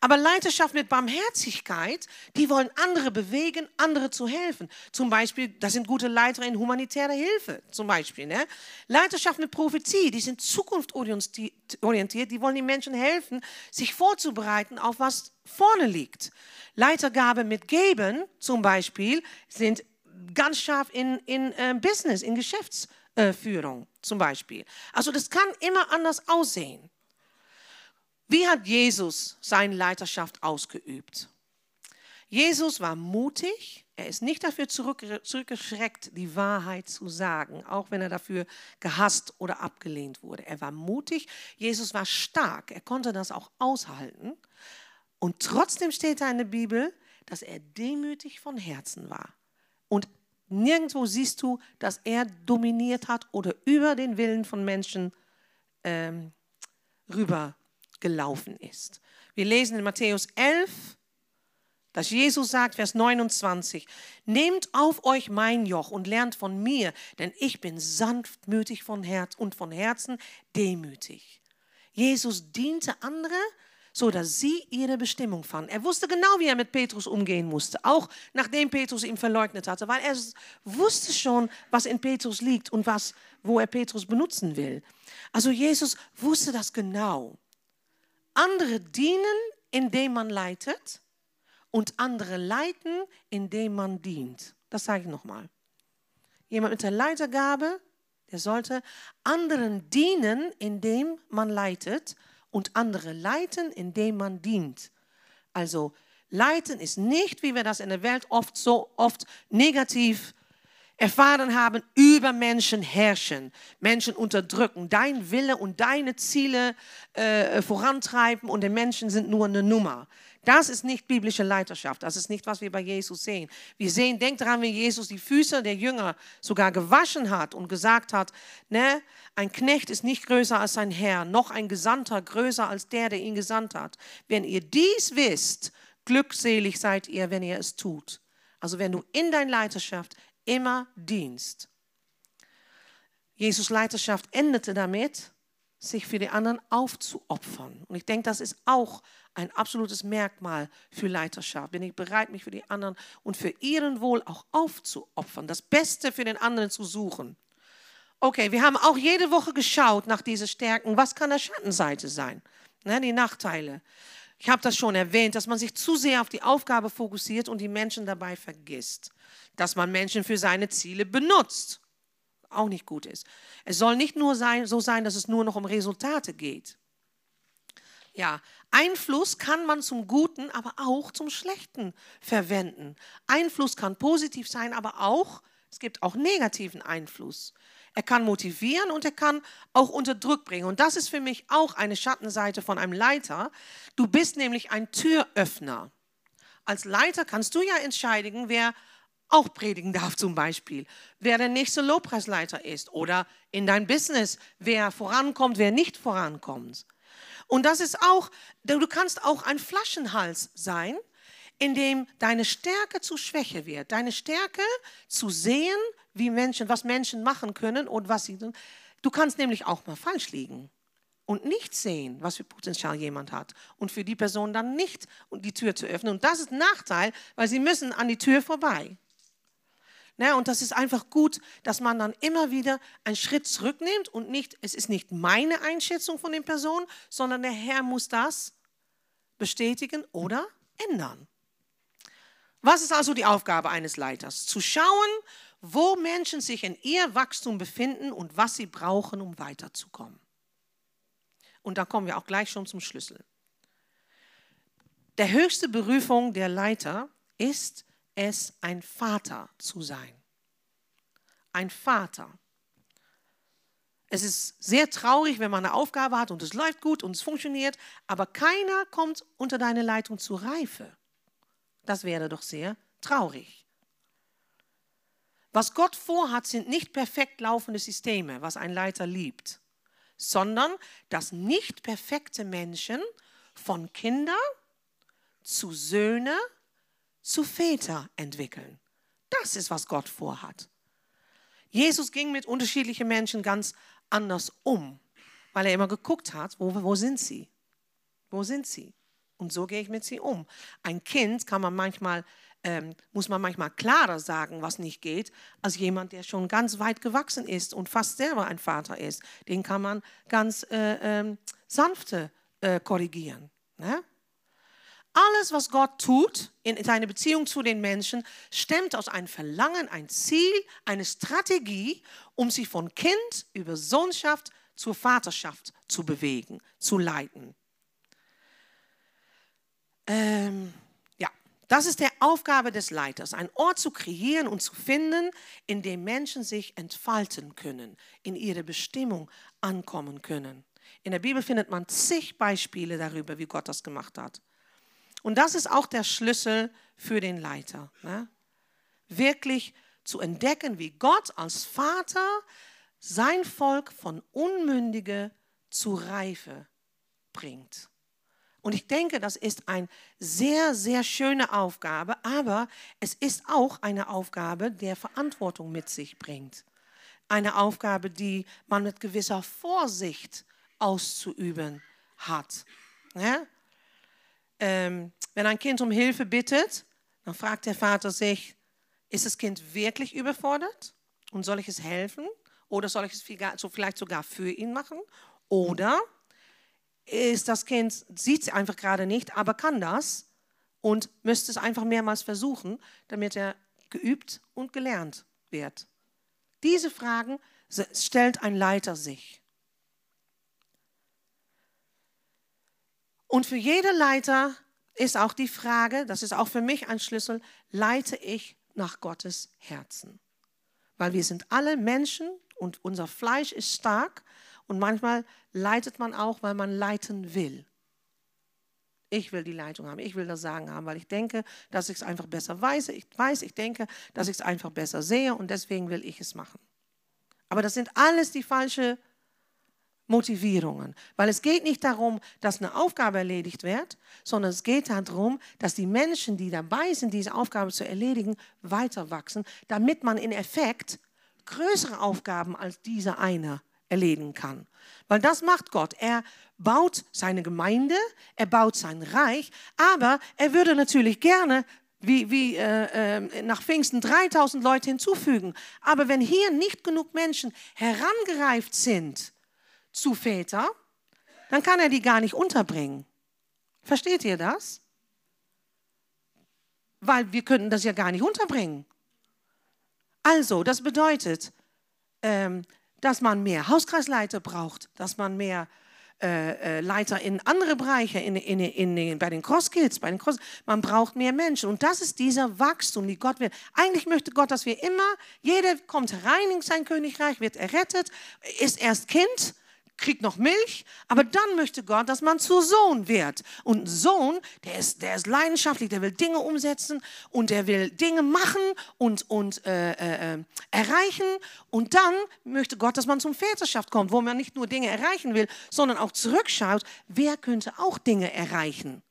Aber Leiterschaft mit Barmherzigkeit, die wollen andere bewegen, andere zu helfen. Zum Beispiel, das sind gute Leiter in humanitärer Hilfe, zum Beispiel. Ne? Leiterschaft mit Prophetie, die sind zukunftsorientiert, die wollen den Menschen helfen, sich vorzubereiten auf was vorne liegt. Leitergabe mit Geben, zum Beispiel, sind ganz scharf in, in äh, Business, in Geschäftsführung, zum Beispiel. Also das kann immer anders aussehen. Wie hat Jesus seine Leiterschaft ausgeübt? Jesus war mutig, er ist nicht dafür zurückgeschreckt, die Wahrheit zu sagen, auch wenn er dafür gehasst oder abgelehnt wurde. Er war mutig, Jesus war stark, er konnte das auch aushalten. Und trotzdem steht da in der Bibel, dass er demütig von Herzen war. Und nirgendwo siehst du, dass er dominiert hat oder über den Willen von Menschen ähm, rüber gelaufen ist. Wir lesen in Matthäus 11, dass Jesus sagt, Vers 29, nehmt auf euch mein Joch und lernt von mir, denn ich bin sanftmütig von Herz und von Herzen demütig. Jesus diente andere, so dass sie ihre Bestimmung fanden. Er wusste genau, wie er mit Petrus umgehen musste, auch nachdem Petrus ihn verleugnet hatte, weil er wusste schon, was in Petrus liegt und was, wo er Petrus benutzen will. Also Jesus wusste das genau. Andere dienen, indem man leitet und andere leiten, indem man dient. Das sage ich nochmal. Jemand mit der Leitergabe, der sollte anderen dienen, indem man leitet und andere leiten, indem man dient. Also leiten ist nicht, wie wir das in der Welt oft so oft negativ erfahren haben, über Menschen herrschen, Menschen unterdrücken, dein Wille und deine Ziele äh, vorantreiben und die Menschen sind nur eine Nummer. Das ist nicht biblische Leiterschaft. Das ist nicht, was wir bei Jesus sehen. Wir sehen, denkt daran, wie Jesus die Füße der Jünger sogar gewaschen hat und gesagt hat, ne, ein Knecht ist nicht größer als sein Herr, noch ein Gesandter größer als der, der ihn gesandt hat. Wenn ihr dies wisst, glückselig seid ihr, wenn ihr es tut. Also wenn du in deiner Leiterschaft immer Dienst. Jesus Leiterschaft endete damit, sich für die anderen aufzuopfern. Und ich denke, das ist auch ein absolutes Merkmal für Leiterschaft. Bin ich bereit, mich für die anderen und für ihren Wohl auch aufzuopfern, das Beste für den anderen zu suchen. Okay, wir haben auch jede Woche geschaut nach diesen Stärken. Was kann der Schattenseite sein? Ne, die Nachteile. Ich habe das schon erwähnt, dass man sich zu sehr auf die Aufgabe fokussiert und die Menschen dabei vergisst dass man Menschen für seine Ziele benutzt. Auch nicht gut ist. Es soll nicht nur sein, so sein, dass es nur noch um Resultate geht. Ja, Einfluss kann man zum Guten, aber auch zum Schlechten verwenden. Einfluss kann positiv sein, aber auch, es gibt auch negativen Einfluss. Er kann motivieren und er kann auch unter Druck bringen. Und das ist für mich auch eine Schattenseite von einem Leiter. Du bist nämlich ein Türöffner. Als Leiter kannst du ja entscheiden, wer auch predigen darf zum Beispiel, wer der nächste Lobpreisleiter ist oder in dein Business, wer vorankommt, wer nicht vorankommt. Und das ist auch, du kannst auch ein Flaschenhals sein, in dem deine Stärke zu Schwäche wird. Deine Stärke zu sehen, wie Menschen, was Menschen machen können und was sie tun. Du kannst nämlich auch mal falsch liegen und nicht sehen, was für Potenzial jemand hat und für die Person dann nicht die Tür zu öffnen. Und das ist ein Nachteil, weil sie müssen an die Tür vorbei. Ne, und das ist einfach gut, dass man dann immer wieder einen Schritt zurücknimmt und nicht, es ist nicht meine Einschätzung von den Personen, sondern der Herr muss das bestätigen oder ändern. Was ist also die Aufgabe eines Leiters? Zu schauen, wo Menschen sich in ihr Wachstum befinden und was sie brauchen, um weiterzukommen. Und da kommen wir auch gleich schon zum Schlüssel. Der höchste Berufung der Leiter ist, es, ein Vater zu sein. Ein Vater. Es ist sehr traurig, wenn man eine Aufgabe hat und es läuft gut und es funktioniert, aber keiner kommt unter deine Leitung zur Reife. Das wäre doch sehr Traurig. Was Gott vorhat, sind nicht perfekt laufende Systeme, was ein Leiter liebt, sondern dass nicht perfekte Menschen von Kinder zu Söhne zu Väter entwickeln. Das ist, was Gott vorhat. Jesus ging mit unterschiedlichen Menschen ganz anders um, weil er immer geguckt hat, wo, wo sind sie? Wo sind sie? Und so gehe ich mit sie um. Ein Kind kann man manchmal, ähm, muss man manchmal klarer sagen, was nicht geht, als jemand, der schon ganz weit gewachsen ist und fast selber ein Vater ist. Den kann man ganz äh, äh, sanfte äh, korrigieren. Ne? Alles, was Gott tut in seiner Beziehung zu den Menschen, stemmt aus einem Verlangen, ein Ziel, eine Strategie, um sich von Kind über Sohnschaft zur Vaterschaft zu bewegen, zu leiten. Ähm, das ist die Aufgabe des Leiters, einen Ort zu kreieren und zu finden, in dem Menschen sich entfalten können, in ihre Bestimmung ankommen können. In der Bibel findet man zig Beispiele darüber, wie Gott das gemacht hat. Und das ist auch der Schlüssel für den Leiter. Ne? Wirklich zu entdecken, wie Gott als Vater sein Volk von Unmündige zu Reife bringt. Und ich denke, das ist eine sehr, sehr schöne Aufgabe, aber es ist auch eine Aufgabe, der Verantwortung mit sich bringt. Eine Aufgabe, die man mit gewisser Vorsicht auszuüben hat. Ja? ähm, wenn ein Kind um Hilfe bittet, dann fragt der Vater sich, ist das Kind wirklich überfordert und soll ich es helfen oder soll ich es vielleicht sogar für ihn machen? Oder ist das Kind, sieht es einfach gerade nicht, aber kann das und müsste es einfach mehrmals versuchen, damit er geübt und gelernt wird. Diese Fragen stellt ein Leiter sich. Und für jede Leiter ist auch die Frage, das ist auch für mich ein Schlüssel, leite ich nach Gottes Herzen? Weil wir sind alle Menschen und unser Fleisch ist stark und manchmal leitet man auch, weil man leiten will. Ich will die Leitung haben, ich will das Sagen haben, weil ich denke, dass ich es einfach besser weiß. Ich weiß, ich denke, dass ich es einfach besser sehe und deswegen will ich es machen. Aber das sind alles die falschen Motivierungen. Weil es geht nicht darum, dass eine Aufgabe erledigt wird, sondern es geht darum, dass die Menschen, die dabei sind, diese Aufgabe zu erledigen, weiter wachsen, damit man in Effekt größere Aufgaben als diese eine erledigen kann. Weil das macht Gott. Er baut seine Gemeinde, er baut sein Reich, aber er würde natürlich gerne wie, wie äh, äh, nach Pfingsten 3000 Leute hinzufügen. Aber wenn hier nicht genug Menschen herangereift sind, zu Väter, dann kann er die gar nicht unterbringen. Versteht ihr das? Weil wir könnten das ja gar nicht unterbringen. Also, das bedeutet, ähm, dass man mehr Hauskreisleiter braucht, dass man mehr äh, äh, Leiter in andere Bereiche, in, in, in, bei den Crosskills, bei den Cross, man braucht mehr Menschen. Und das ist dieser Wachstum, die Gott will. Eigentlich möchte Gott, dass wir immer, jeder kommt rein in sein Königreich, wird errettet, ist erst Kind kriegt noch Milch, aber dann möchte Gott, dass man zu Sohn wird. Und Sohn, der ist, der ist leidenschaftlich, der will Dinge umsetzen und der will Dinge machen und, und äh, äh, äh, erreichen. Und dann möchte Gott, dass man zum Väterschaft kommt, wo man nicht nur Dinge erreichen will, sondern auch zurückschaut, wer könnte auch Dinge erreichen.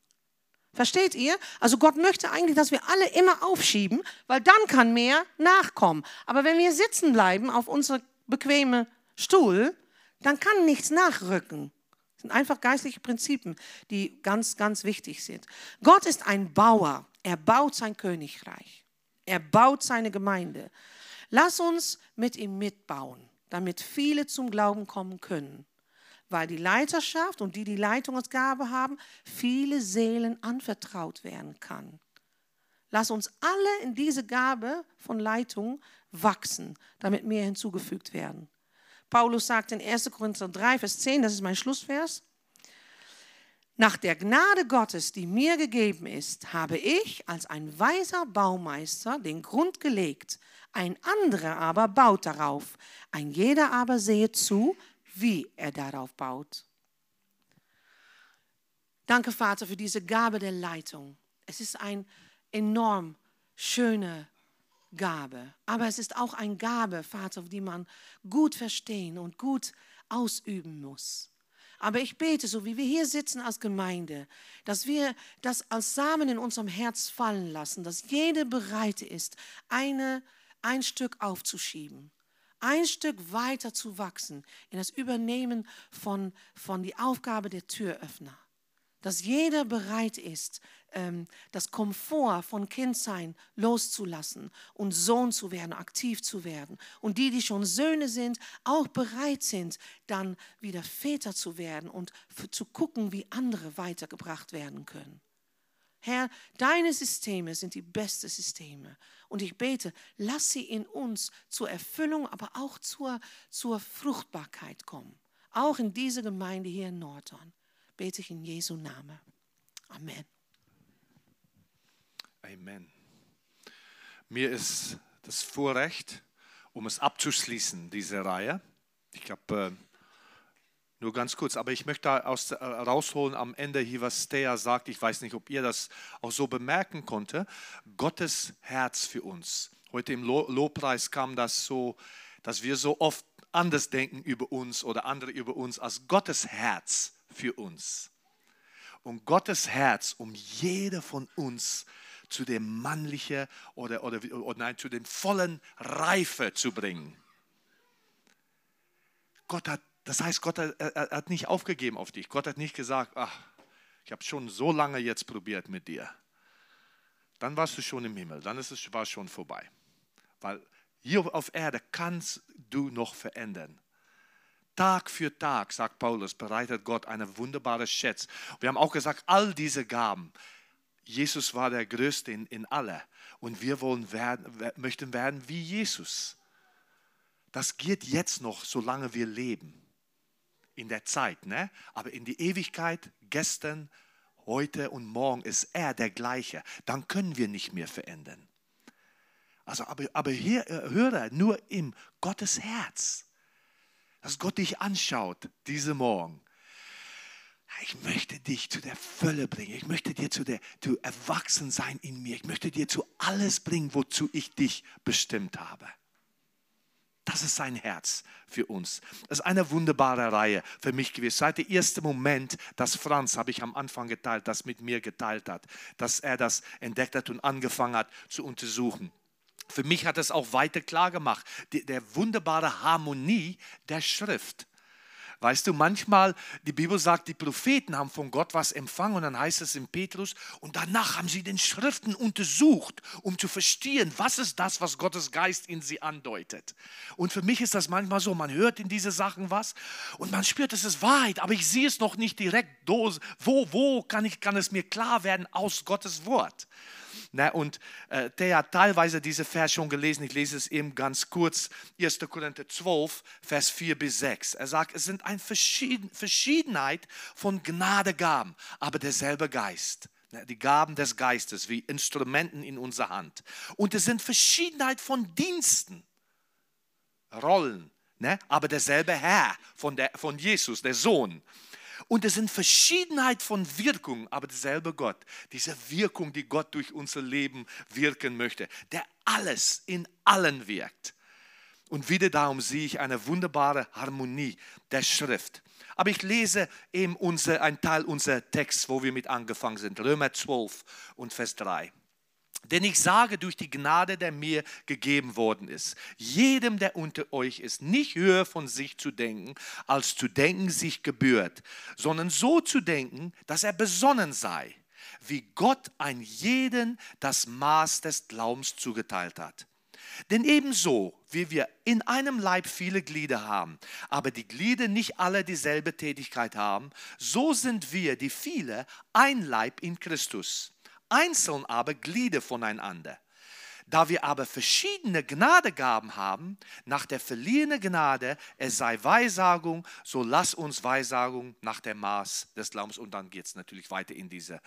Versteht ihr? Also Gott möchte eigentlich, dass wir alle immer aufschieben, weil dann kann mehr nachkommen. Aber wenn wir sitzen bleiben auf unserem bequemen Stuhl, dann kann nichts nachrücken. Das sind einfach geistliche Prinzipien, die ganz, ganz wichtig sind. Gott ist ein Bauer. Er baut sein Königreich. Er baut seine Gemeinde. Lass uns mit ihm mitbauen, damit viele zum Glauben kommen können. Weil die Leiterschaft und die, die Leitungsgabe haben, viele Seelen anvertraut werden kann. Lass uns alle in diese Gabe von Leitung wachsen, damit mehr hinzugefügt werden. Paulus sagt in 1. Korinther 3, Vers 10, das ist mein Schlussvers. Nach der Gnade Gottes, die mir gegeben ist, habe ich als ein weiser Baumeister den Grund gelegt. Ein anderer aber baut darauf. Ein jeder aber sehe zu, wie er darauf baut. Danke, Vater, für diese Gabe der Leitung. Es ist ein enorm schöne Gabe. Aber es ist auch eine Gabe, Vater, die man gut verstehen und gut ausüben muss. Aber ich bete, so wie wir hier sitzen als Gemeinde, dass wir das als Samen in unserem Herz fallen lassen, dass jeder bereit ist, eine, ein Stück aufzuschieben, ein Stück weiter zu wachsen in das Übernehmen von, von die Aufgabe der Türöffner. Dass jeder bereit ist, das Komfort von Kindsein loszulassen und Sohn zu werden, aktiv zu werden. Und die, die schon Söhne sind, auch bereit sind, dann wieder Väter zu werden und zu gucken, wie andere weitergebracht werden können. Herr, deine Systeme sind die besten Systeme. Und ich bete, lass sie in uns zur Erfüllung, aber auch zur, zur Fruchtbarkeit kommen. Auch in dieser Gemeinde hier in Nordhorn. Bete ich in Jesu Namen. Amen. Amen. Mir ist das Vorrecht, um es abzuschließen, diese Reihe. Ich glaube, äh, nur ganz kurz, aber ich möchte aus, äh, rausholen am Ende hier, was Thea sagt. Ich weiß nicht, ob ihr das auch so bemerken konnte. Gottes Herz für uns. Heute im Lobpreis kam das so, dass wir so oft anders denken über uns oder andere über uns als Gottes Herz für uns. Und Gottes Herz um jede von uns zu dem mannlichen oder, oder, oder nein, zu dem vollen Reife zu bringen. Gott hat das heißt, Gott hat, er, hat nicht aufgegeben auf dich. Gott hat nicht gesagt, ach, ich habe schon so lange jetzt probiert mit dir. Dann warst du schon im Himmel, dann ist es, war es schon vorbei. Weil hier auf Erde kannst du noch verändern. Tag für Tag, sagt Paulus, bereitet Gott eine wunderbare Schätze. Wir haben auch gesagt, all diese Gaben, Jesus war der Größte in, in alle. Und wir wollen werden, möchten werden wie Jesus. Das geht jetzt noch, solange wir leben in der Zeit, ne? aber in die Ewigkeit, gestern, heute und morgen ist er der gleiche. Dann können wir nicht mehr verändern. Also, aber, aber hier, äh, höre nur im Gottes Herz, dass Gott dich anschaut, diese Morgen. Ich möchte dich zu der Fülle bringen. Ich möchte dir zu der zu Erwachsensein in mir. Ich möchte dir zu alles bringen, wozu ich dich bestimmt habe. Das ist sein Herz für uns. Das ist eine wunderbare Reihe für mich gewesen. Seit dem ersten Moment, dass Franz, habe ich am Anfang geteilt, das mit mir geteilt hat, dass er das entdeckt hat und angefangen hat zu untersuchen. Für mich hat es auch weiter klar gemacht, die, der wunderbare Harmonie der Schrift. Weißt du, manchmal, die Bibel sagt, die Propheten haben von Gott was empfangen und dann heißt es in Petrus, und danach haben sie den Schriften untersucht, um zu verstehen, was ist das, was Gottes Geist in sie andeutet. Und für mich ist das manchmal so, man hört in diese Sachen was und man spürt, es ist Wahrheit, aber ich sehe es noch nicht direkt. Wo, wo kann, ich, kann es mir klar werden aus Gottes Wort? Ne? Und äh, der hat teilweise diese Vers schon gelesen. Ich lese es eben ganz kurz. 1. Korinther 12, Vers 4 bis 6. Er sagt, es sind eine Verschieden Verschiedenheit von Gnadegaben, aber derselbe Geist. Ne? Die Gaben des Geistes wie Instrumenten in unserer Hand. Und es sind Verschiedenheit von Diensten, Rollen, ne? aber derselbe Herr von, der, von Jesus, der Sohn. Und es sind Verschiedenheit von Wirkungen, aber derselbe Gott, diese Wirkung, die Gott durch unser Leben wirken möchte, der alles in allen wirkt. Und wieder darum sehe ich eine wunderbare Harmonie der Schrift. Aber ich lese eben unser, einen Teil unserer Text, wo wir mit angefangen sind, Römer 12 und Vers 3. Denn ich sage durch die Gnade, der mir gegeben worden ist, jedem, der unter euch ist, nicht höher von sich zu denken, als zu denken sich gebührt, sondern so zu denken, dass er besonnen sei, wie Gott ein jeden das Maß des Glaubens zugeteilt hat. Denn ebenso, wie wir in einem Leib viele Glieder haben, aber die Glieder nicht alle dieselbe Tätigkeit haben, so sind wir, die viele, ein Leib in Christus einzeln aber Glieder voneinander. Da wir aber verschiedene Gnadegaben haben, nach der verliehenen Gnade, es sei Weissagung, so lass uns Weissagung nach dem Maß des Glaubens. Und dann geht es natürlich weiter in diese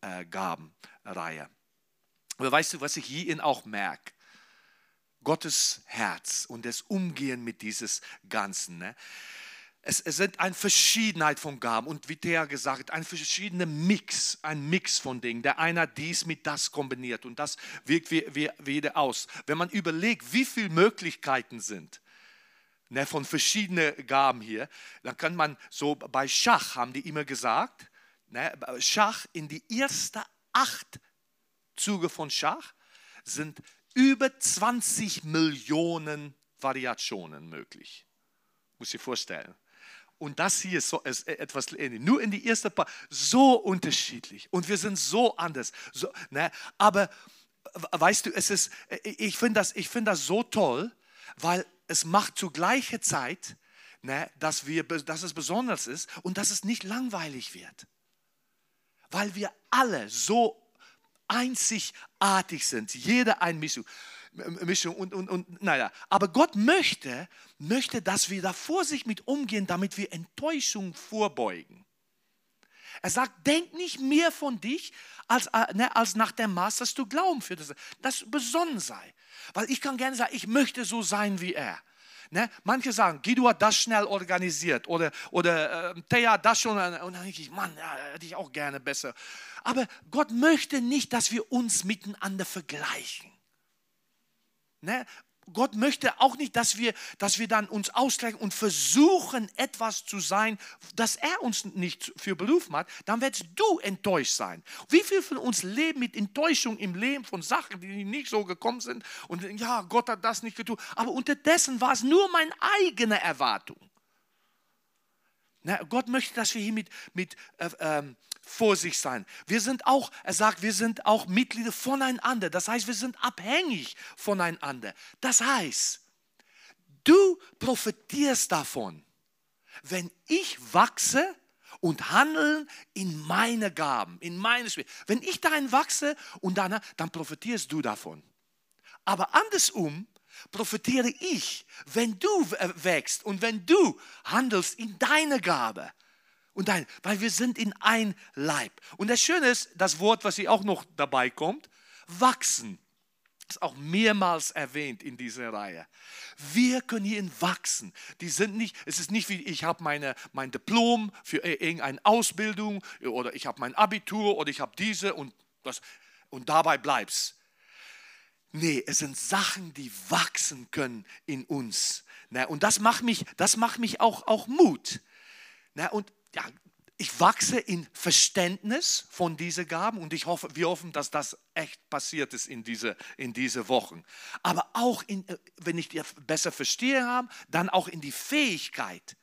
äh, Gabenreihe. Aber weißt du, was ich hierin auch merke? Gottes Herz und das Umgehen mit dieses Ganzen. Ne? Es, es sind eine Verschiedenheit von Gaben und wie der gesagt ein verschiedener Mix, ein Mix von Dingen. Der einer dies mit das kombiniert und das wirkt wie, wie, wieder aus. Wenn man überlegt, wie viele Möglichkeiten sind ne, von verschiedenen Gaben hier, dann kann man so bei Schach, haben die immer gesagt, ne, Schach in die ersten acht Züge von Schach sind über 20 Millionen Variationen möglich. Muss ich vorstellen. Und das hier ist, so, ist etwas ähnlich. Nur in die erste Paar. So unterschiedlich. Und wir sind so anders. So, ne? Aber weißt du, es ist, ich finde das, find das so toll, weil es macht zu gleicher Zeit, ne, dass, wir, dass es besonders ist und dass es nicht langweilig wird. Weil wir alle so einzigartig sind. Jeder ein Mischung. Mischung und, und, und naja. Aber Gott möchte, möchte, dass wir da vorsichtig mit umgehen, damit wir Enttäuschung vorbeugen. Er sagt, denk nicht mehr von dich, als, äh, ne, als nach dem Maß, dass du Glauben für das, das besonnen sei. Weil ich kann gerne sagen, ich möchte so sein wie er. Ne? Manche sagen, Guido hat das schnell organisiert oder, oder äh, Thea das schon. Und dann denke ich, Mann, ja, hätte ich auch gerne besser. Aber Gott möchte nicht, dass wir uns miteinander vergleichen. Ne? Gott möchte auch nicht, dass wir, dass wir dann uns ausgleichen und versuchen, etwas zu sein, das er uns nicht für berufen hat. Dann wirst du enttäuscht sein. Wie viele von uns leben mit Enttäuschung im Leben von Sachen, die nicht so gekommen sind und ja, Gott hat das nicht getan. Aber unterdessen war es nur meine eigene Erwartung. Ne? Gott möchte, dass wir hier mit, mit äh, ähm, Vorsicht sein. Wir sind auch, er sagt, wir sind auch Mitglieder voneinander. Das heißt, wir sind abhängig voneinander. Das heißt, du profitierst davon, wenn ich wachse und handle in meine Gaben, in meine Spiel. Wenn ich darin wachse und dann, dann profitierst du davon. Aber andersrum profitiere ich, wenn du wächst und wenn du handelst in deine Gabe und dein, weil wir sind in ein Leib. Und das Schöne ist, das Wort, was hier auch noch dabei kommt, wachsen. ist auch mehrmals erwähnt in dieser Reihe. Wir können hierin wachsen. Die sind nicht, es ist nicht wie ich habe meine, mein Diplom für irgendeine Ausbildung oder ich habe mein Abitur oder ich habe diese und das und dabei bleib's. Nee, es sind Sachen, die wachsen können in uns. Und das macht mich, das macht mich auch, auch Mut. Und ja, ich wachse in Verständnis von diesen Gaben und ich hoffe, wir hoffen, dass das echt passiert ist in diese, in diese Wochen. Aber auch, in, äh, wenn ich die besser verstehe habe, dann auch in die Fähigkeit.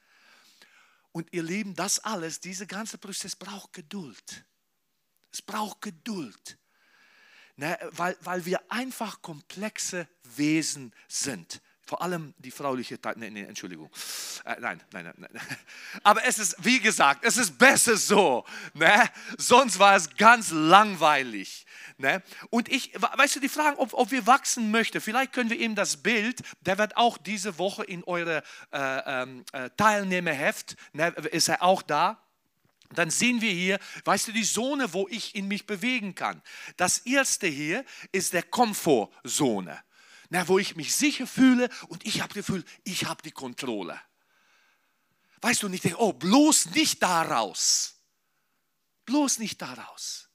Und ihr Lieben, das alles, dieser ganze Prozess braucht Geduld. Es braucht Geduld. Ne, weil, weil wir einfach komplexe Wesen sind. Vor allem die frauliche Teil. Nee, nee, Entschuldigung. Äh, nein, nein, nein, nein. Aber es ist, wie gesagt, es ist besser so. Ne? Sonst war es ganz langweilig. Ne? Und ich, weißt du, die Frage, ob, ob wir wachsen möchten, vielleicht können wir eben das Bild, der wird auch diese Woche in eure äh, ähm, äh, Teilnehmerheft, ne, ist er auch da. Dann sehen wir hier, weißt du, die Zone, wo ich in mich bewegen kann. Das erste hier ist der Komfortzone na, wo ich mich sicher fühle und ich habe das Gefühl, ich habe die Kontrolle. Weißt du, nicht, oh, bloß nicht daraus. Bloß nicht daraus.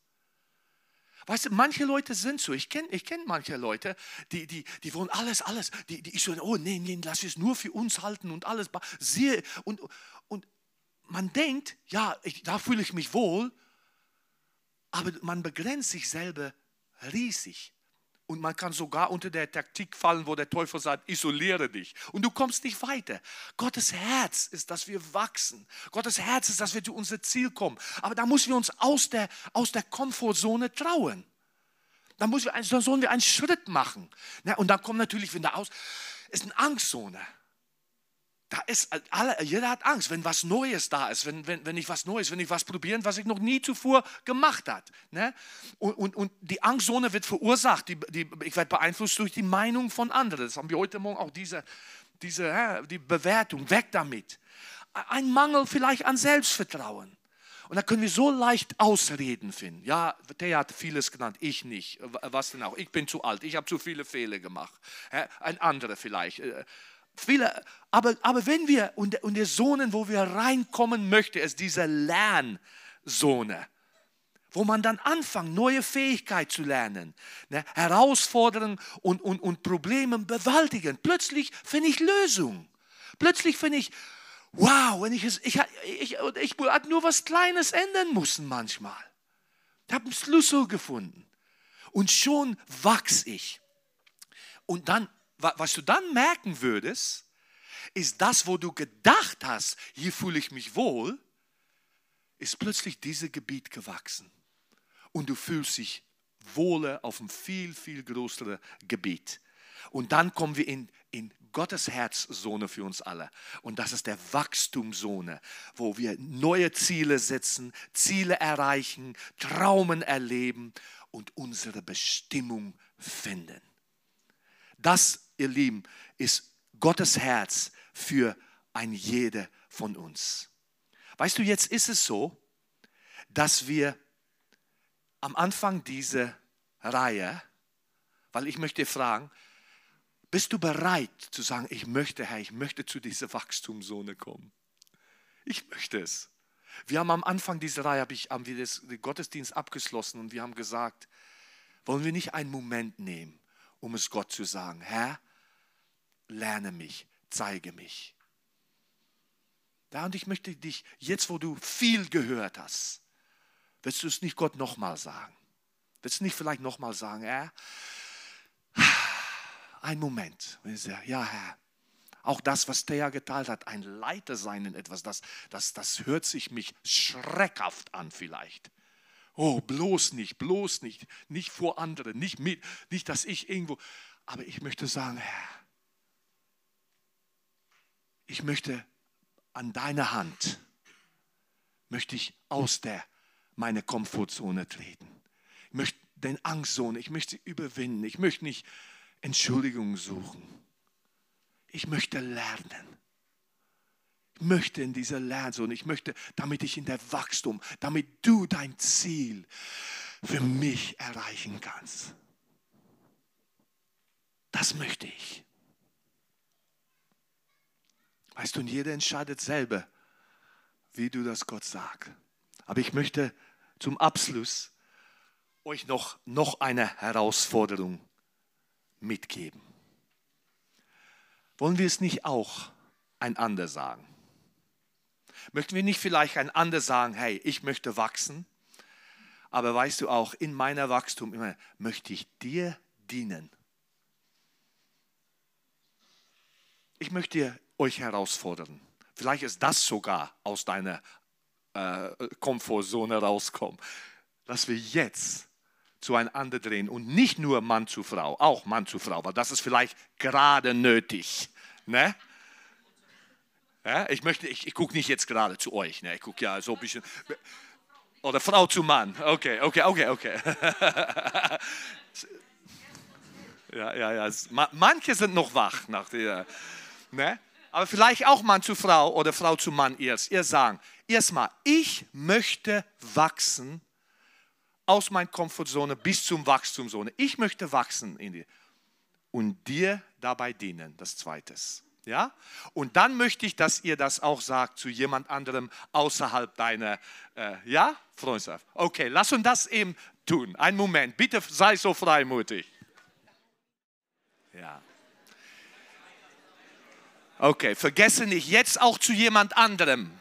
Weißt du, manche Leute sind so, ich kenne ich kenn manche Leute, die, die, die wollen alles, alles, die, die ich so, oh nee, nee, lass es nur für uns halten und alles. Sehr, und, man denkt, ja, ich, da fühle ich mich wohl, aber man begrenzt sich selber riesig. Und man kann sogar unter der Taktik fallen, wo der Teufel sagt, isoliere dich. Und du kommst nicht weiter. Gottes Herz ist, dass wir wachsen. Gottes Herz ist, dass wir zu unser Ziel kommen. Aber da müssen wir uns aus der, aus der Komfortzone trauen. Da, da sollen wir einen Schritt machen. Und dann kommt natürlich wieder aus, ist eine Angstzone. Da ist, alle, jeder hat Angst, wenn was Neues da ist, wenn, wenn, wenn ich was Neues, wenn ich was probieren, was ich noch nie zuvor gemacht habe. Ne? Und, und, und die Angstzone wird verursacht, die, die, ich werde beeinflusst durch die Meinung von anderen. Das haben wir heute Morgen auch diese, diese die Bewertung, weg damit. Ein Mangel vielleicht an Selbstvertrauen. Und da können wir so leicht Ausreden finden. Ja, der hat vieles genannt, ich nicht. Was denn auch? Ich bin zu alt, ich habe zu viele Fehler gemacht. Ein anderer vielleicht. Viele, aber, aber wenn wir, und, und der Zonen, wo wir reinkommen möchten, ist diese Lernzone wo man dann anfängt, neue Fähigkeiten zu lernen, ne? Herausforderungen und, und, und Probleme bewältigen. Plötzlich finde ich Lösungen. Plötzlich finde ich, wow, wenn ich, es, ich, ich, ich, ich nur was Kleines ändern müssen manchmal. Ich habe einen Schlüssel gefunden. Und schon wachse ich. Und dann, was du dann merken würdest, ist das, wo du gedacht hast, hier fühle ich mich wohl, ist plötzlich dieses Gebiet gewachsen und du fühlst dich wohler auf einem viel, viel größeren Gebiet. Und dann kommen wir in, in Gottes Herzzone für uns alle. Und das ist der Wachstumszone, wo wir neue Ziele setzen, Ziele erreichen, Traumen erleben und unsere Bestimmung finden. Das, ihr Lieben, ist Gottes Herz für ein jeder von uns. Weißt du, jetzt ist es so, dass wir am Anfang dieser Reihe, weil ich möchte fragen, bist du bereit zu sagen, ich möchte, Herr, ich möchte zu dieser Wachstumszone kommen? Ich möchte es. Wir haben am Anfang dieser Reihe, habe ich, haben wir das, den Gottesdienst abgeschlossen und wir haben gesagt, wollen wir nicht einen Moment nehmen, um es Gott zu sagen, Herr, lerne mich, zeige mich. Ja, und ich möchte dich, jetzt wo du viel gehört hast, Willst du es nicht Gott nochmal sagen? Willst du nicht vielleicht nochmal sagen, Herr? Ein Moment. Ja, Herr. Auch das, was Thea geteilt hat, ein Leiter sein in etwas, das, das, das hört sich mich schreckhaft an vielleicht. Oh, bloß nicht, bloß nicht, nicht vor anderen, nicht, mit, nicht, dass ich irgendwo. Aber ich möchte sagen, Herr, ich möchte an deine Hand, möchte ich aus der meine Komfortzone treten. Ich möchte den Angstzone, ich möchte sie überwinden. Ich möchte nicht Entschuldigung suchen. Ich möchte lernen. Ich möchte in dieser Lernzone, ich möchte, damit ich in der Wachstum, damit du dein Ziel für mich erreichen kannst. Das möchte ich. Weißt du, und jeder entscheidet selber, wie du das Gott sagst. Aber ich möchte zum Abschluss euch noch, noch eine Herausforderung mitgeben. Wollen wir es nicht auch einander sagen? Möchten wir nicht vielleicht einander sagen, hey, ich möchte wachsen, aber weißt du auch, in meiner Wachstum immer möchte ich dir dienen. Ich möchte euch herausfordern. Vielleicht ist das sogar aus deiner äh, Komfortzone rauskommen. Dass wir jetzt zueinander drehen und nicht nur Mann zu Frau, auch Mann zu Frau, weil das ist vielleicht gerade nötig. Ne? Ja, ich möchte, ich, ich gucke nicht jetzt gerade zu euch, ne? ich gucke ja so ein bisschen. Oder Frau zu Mann. Okay, okay, okay, okay. ja, ja, ja. Manche sind noch wach nach der. Ne? Aber vielleicht auch Mann zu Frau oder Frau zu Mann erst. Ihr sagen, erstmal, ich möchte wachsen aus meiner Komfortzone bis zum Wachstumszone. Ich möchte wachsen in die, und dir dabei dienen, das Zweite. Ja? Und dann möchte ich, dass ihr das auch sagt zu jemand anderem außerhalb deiner, äh, ja, Freundschaft. Okay, lass uns das eben tun. Einen Moment, bitte sei so freimutig. Ja. Okay, vergesse nicht jetzt auch zu jemand anderem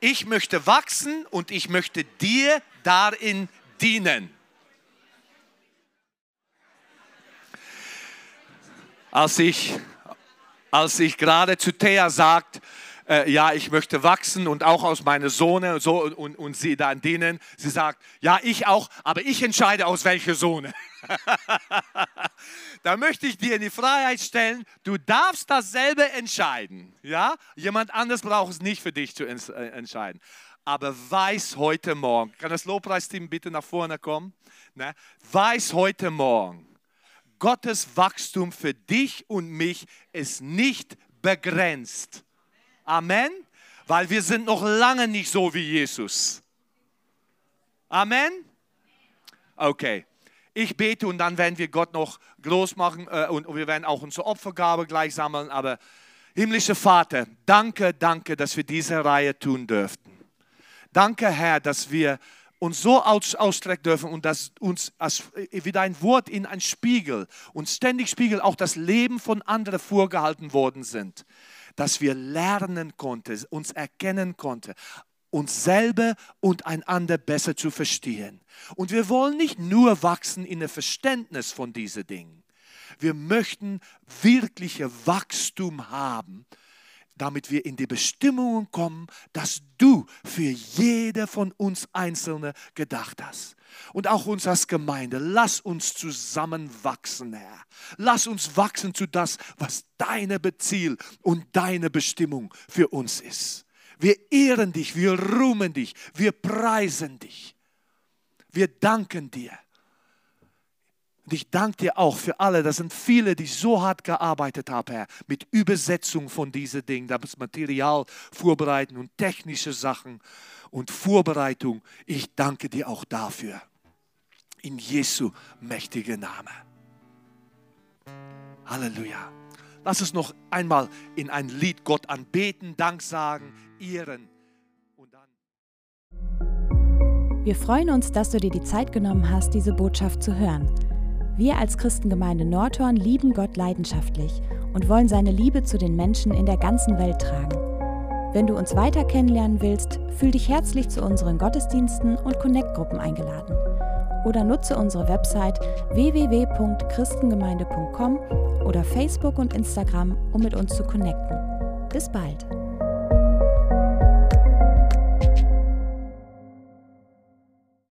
ich möchte wachsen und ich möchte dir darin dienen. Als ich, als ich gerade zu Thea sagt, äh, ja, ich möchte wachsen und auch aus meiner Sohne und, so, und, und sie dann dienen, sie sagt, ja, ich auch, aber ich entscheide aus welcher Sohne. da möchte ich dir in die Freiheit stellen, du darfst dasselbe entscheiden. Ja? Jemand anderes braucht es nicht für dich zu äh, entscheiden. Aber weiß heute Morgen, kann das Lobpreisteam bitte nach vorne kommen? Ne? Weiß heute Morgen, Gottes Wachstum für dich und mich ist nicht begrenzt. Amen. Weil wir sind noch lange nicht so wie Jesus. Amen. Okay ich bete und dann werden wir Gott noch groß machen äh, und, wir werden auch unsere Opfergabe gleich sammeln. Aber Himmlischer Vater, danke, danke, dass wir diese Reihe tun dürften. Danke, Herr, dass wir uns so aus, ausstrecken dürfen und dass uns als, wie dein Wort in ein Spiegel und ständig Spiegel auch das Leben von anderen vorgehalten worden sind, dass wir lernen konnten, uns erkennen konnten, uns selber und einander besser zu verstehen. Und wir wollen nicht nur wachsen in der Verständnis von diesen Dingen. Wir möchten wirkliche Wachstum haben, damit wir in die Bestimmungen kommen, dass du für jede von uns Einzelne gedacht hast. Und auch uns als Gemeinde, lass uns zusammen wachsen, Herr. Lass uns wachsen zu das, was deine Beziel und deine Bestimmung für uns ist. Wir ehren dich, wir ruhmen dich, wir preisen dich. Wir danken dir. Und ich danke dir auch für alle, das sind viele, die so hart gearbeitet haben, Herr, mit Übersetzung von diesen Dingen, das Material vorbereiten und technische Sachen und Vorbereitung. Ich danke dir auch dafür. In Jesu mächtigen Name. Halleluja. Lass uns noch einmal in ein Lied Gott anbeten, Dank sagen, ehren. Und dann Wir freuen uns, dass du dir die Zeit genommen hast, diese Botschaft zu hören. Wir als Christengemeinde Nordhorn lieben Gott leidenschaftlich und wollen seine Liebe zu den Menschen in der ganzen Welt tragen. Wenn du uns weiter kennenlernen willst, fühl dich herzlich zu unseren Gottesdiensten und Connect-Gruppen eingeladen. Oder nutze unsere Website www.christengemeinde.com oder Facebook und Instagram, um mit uns zu connecten. Bis bald!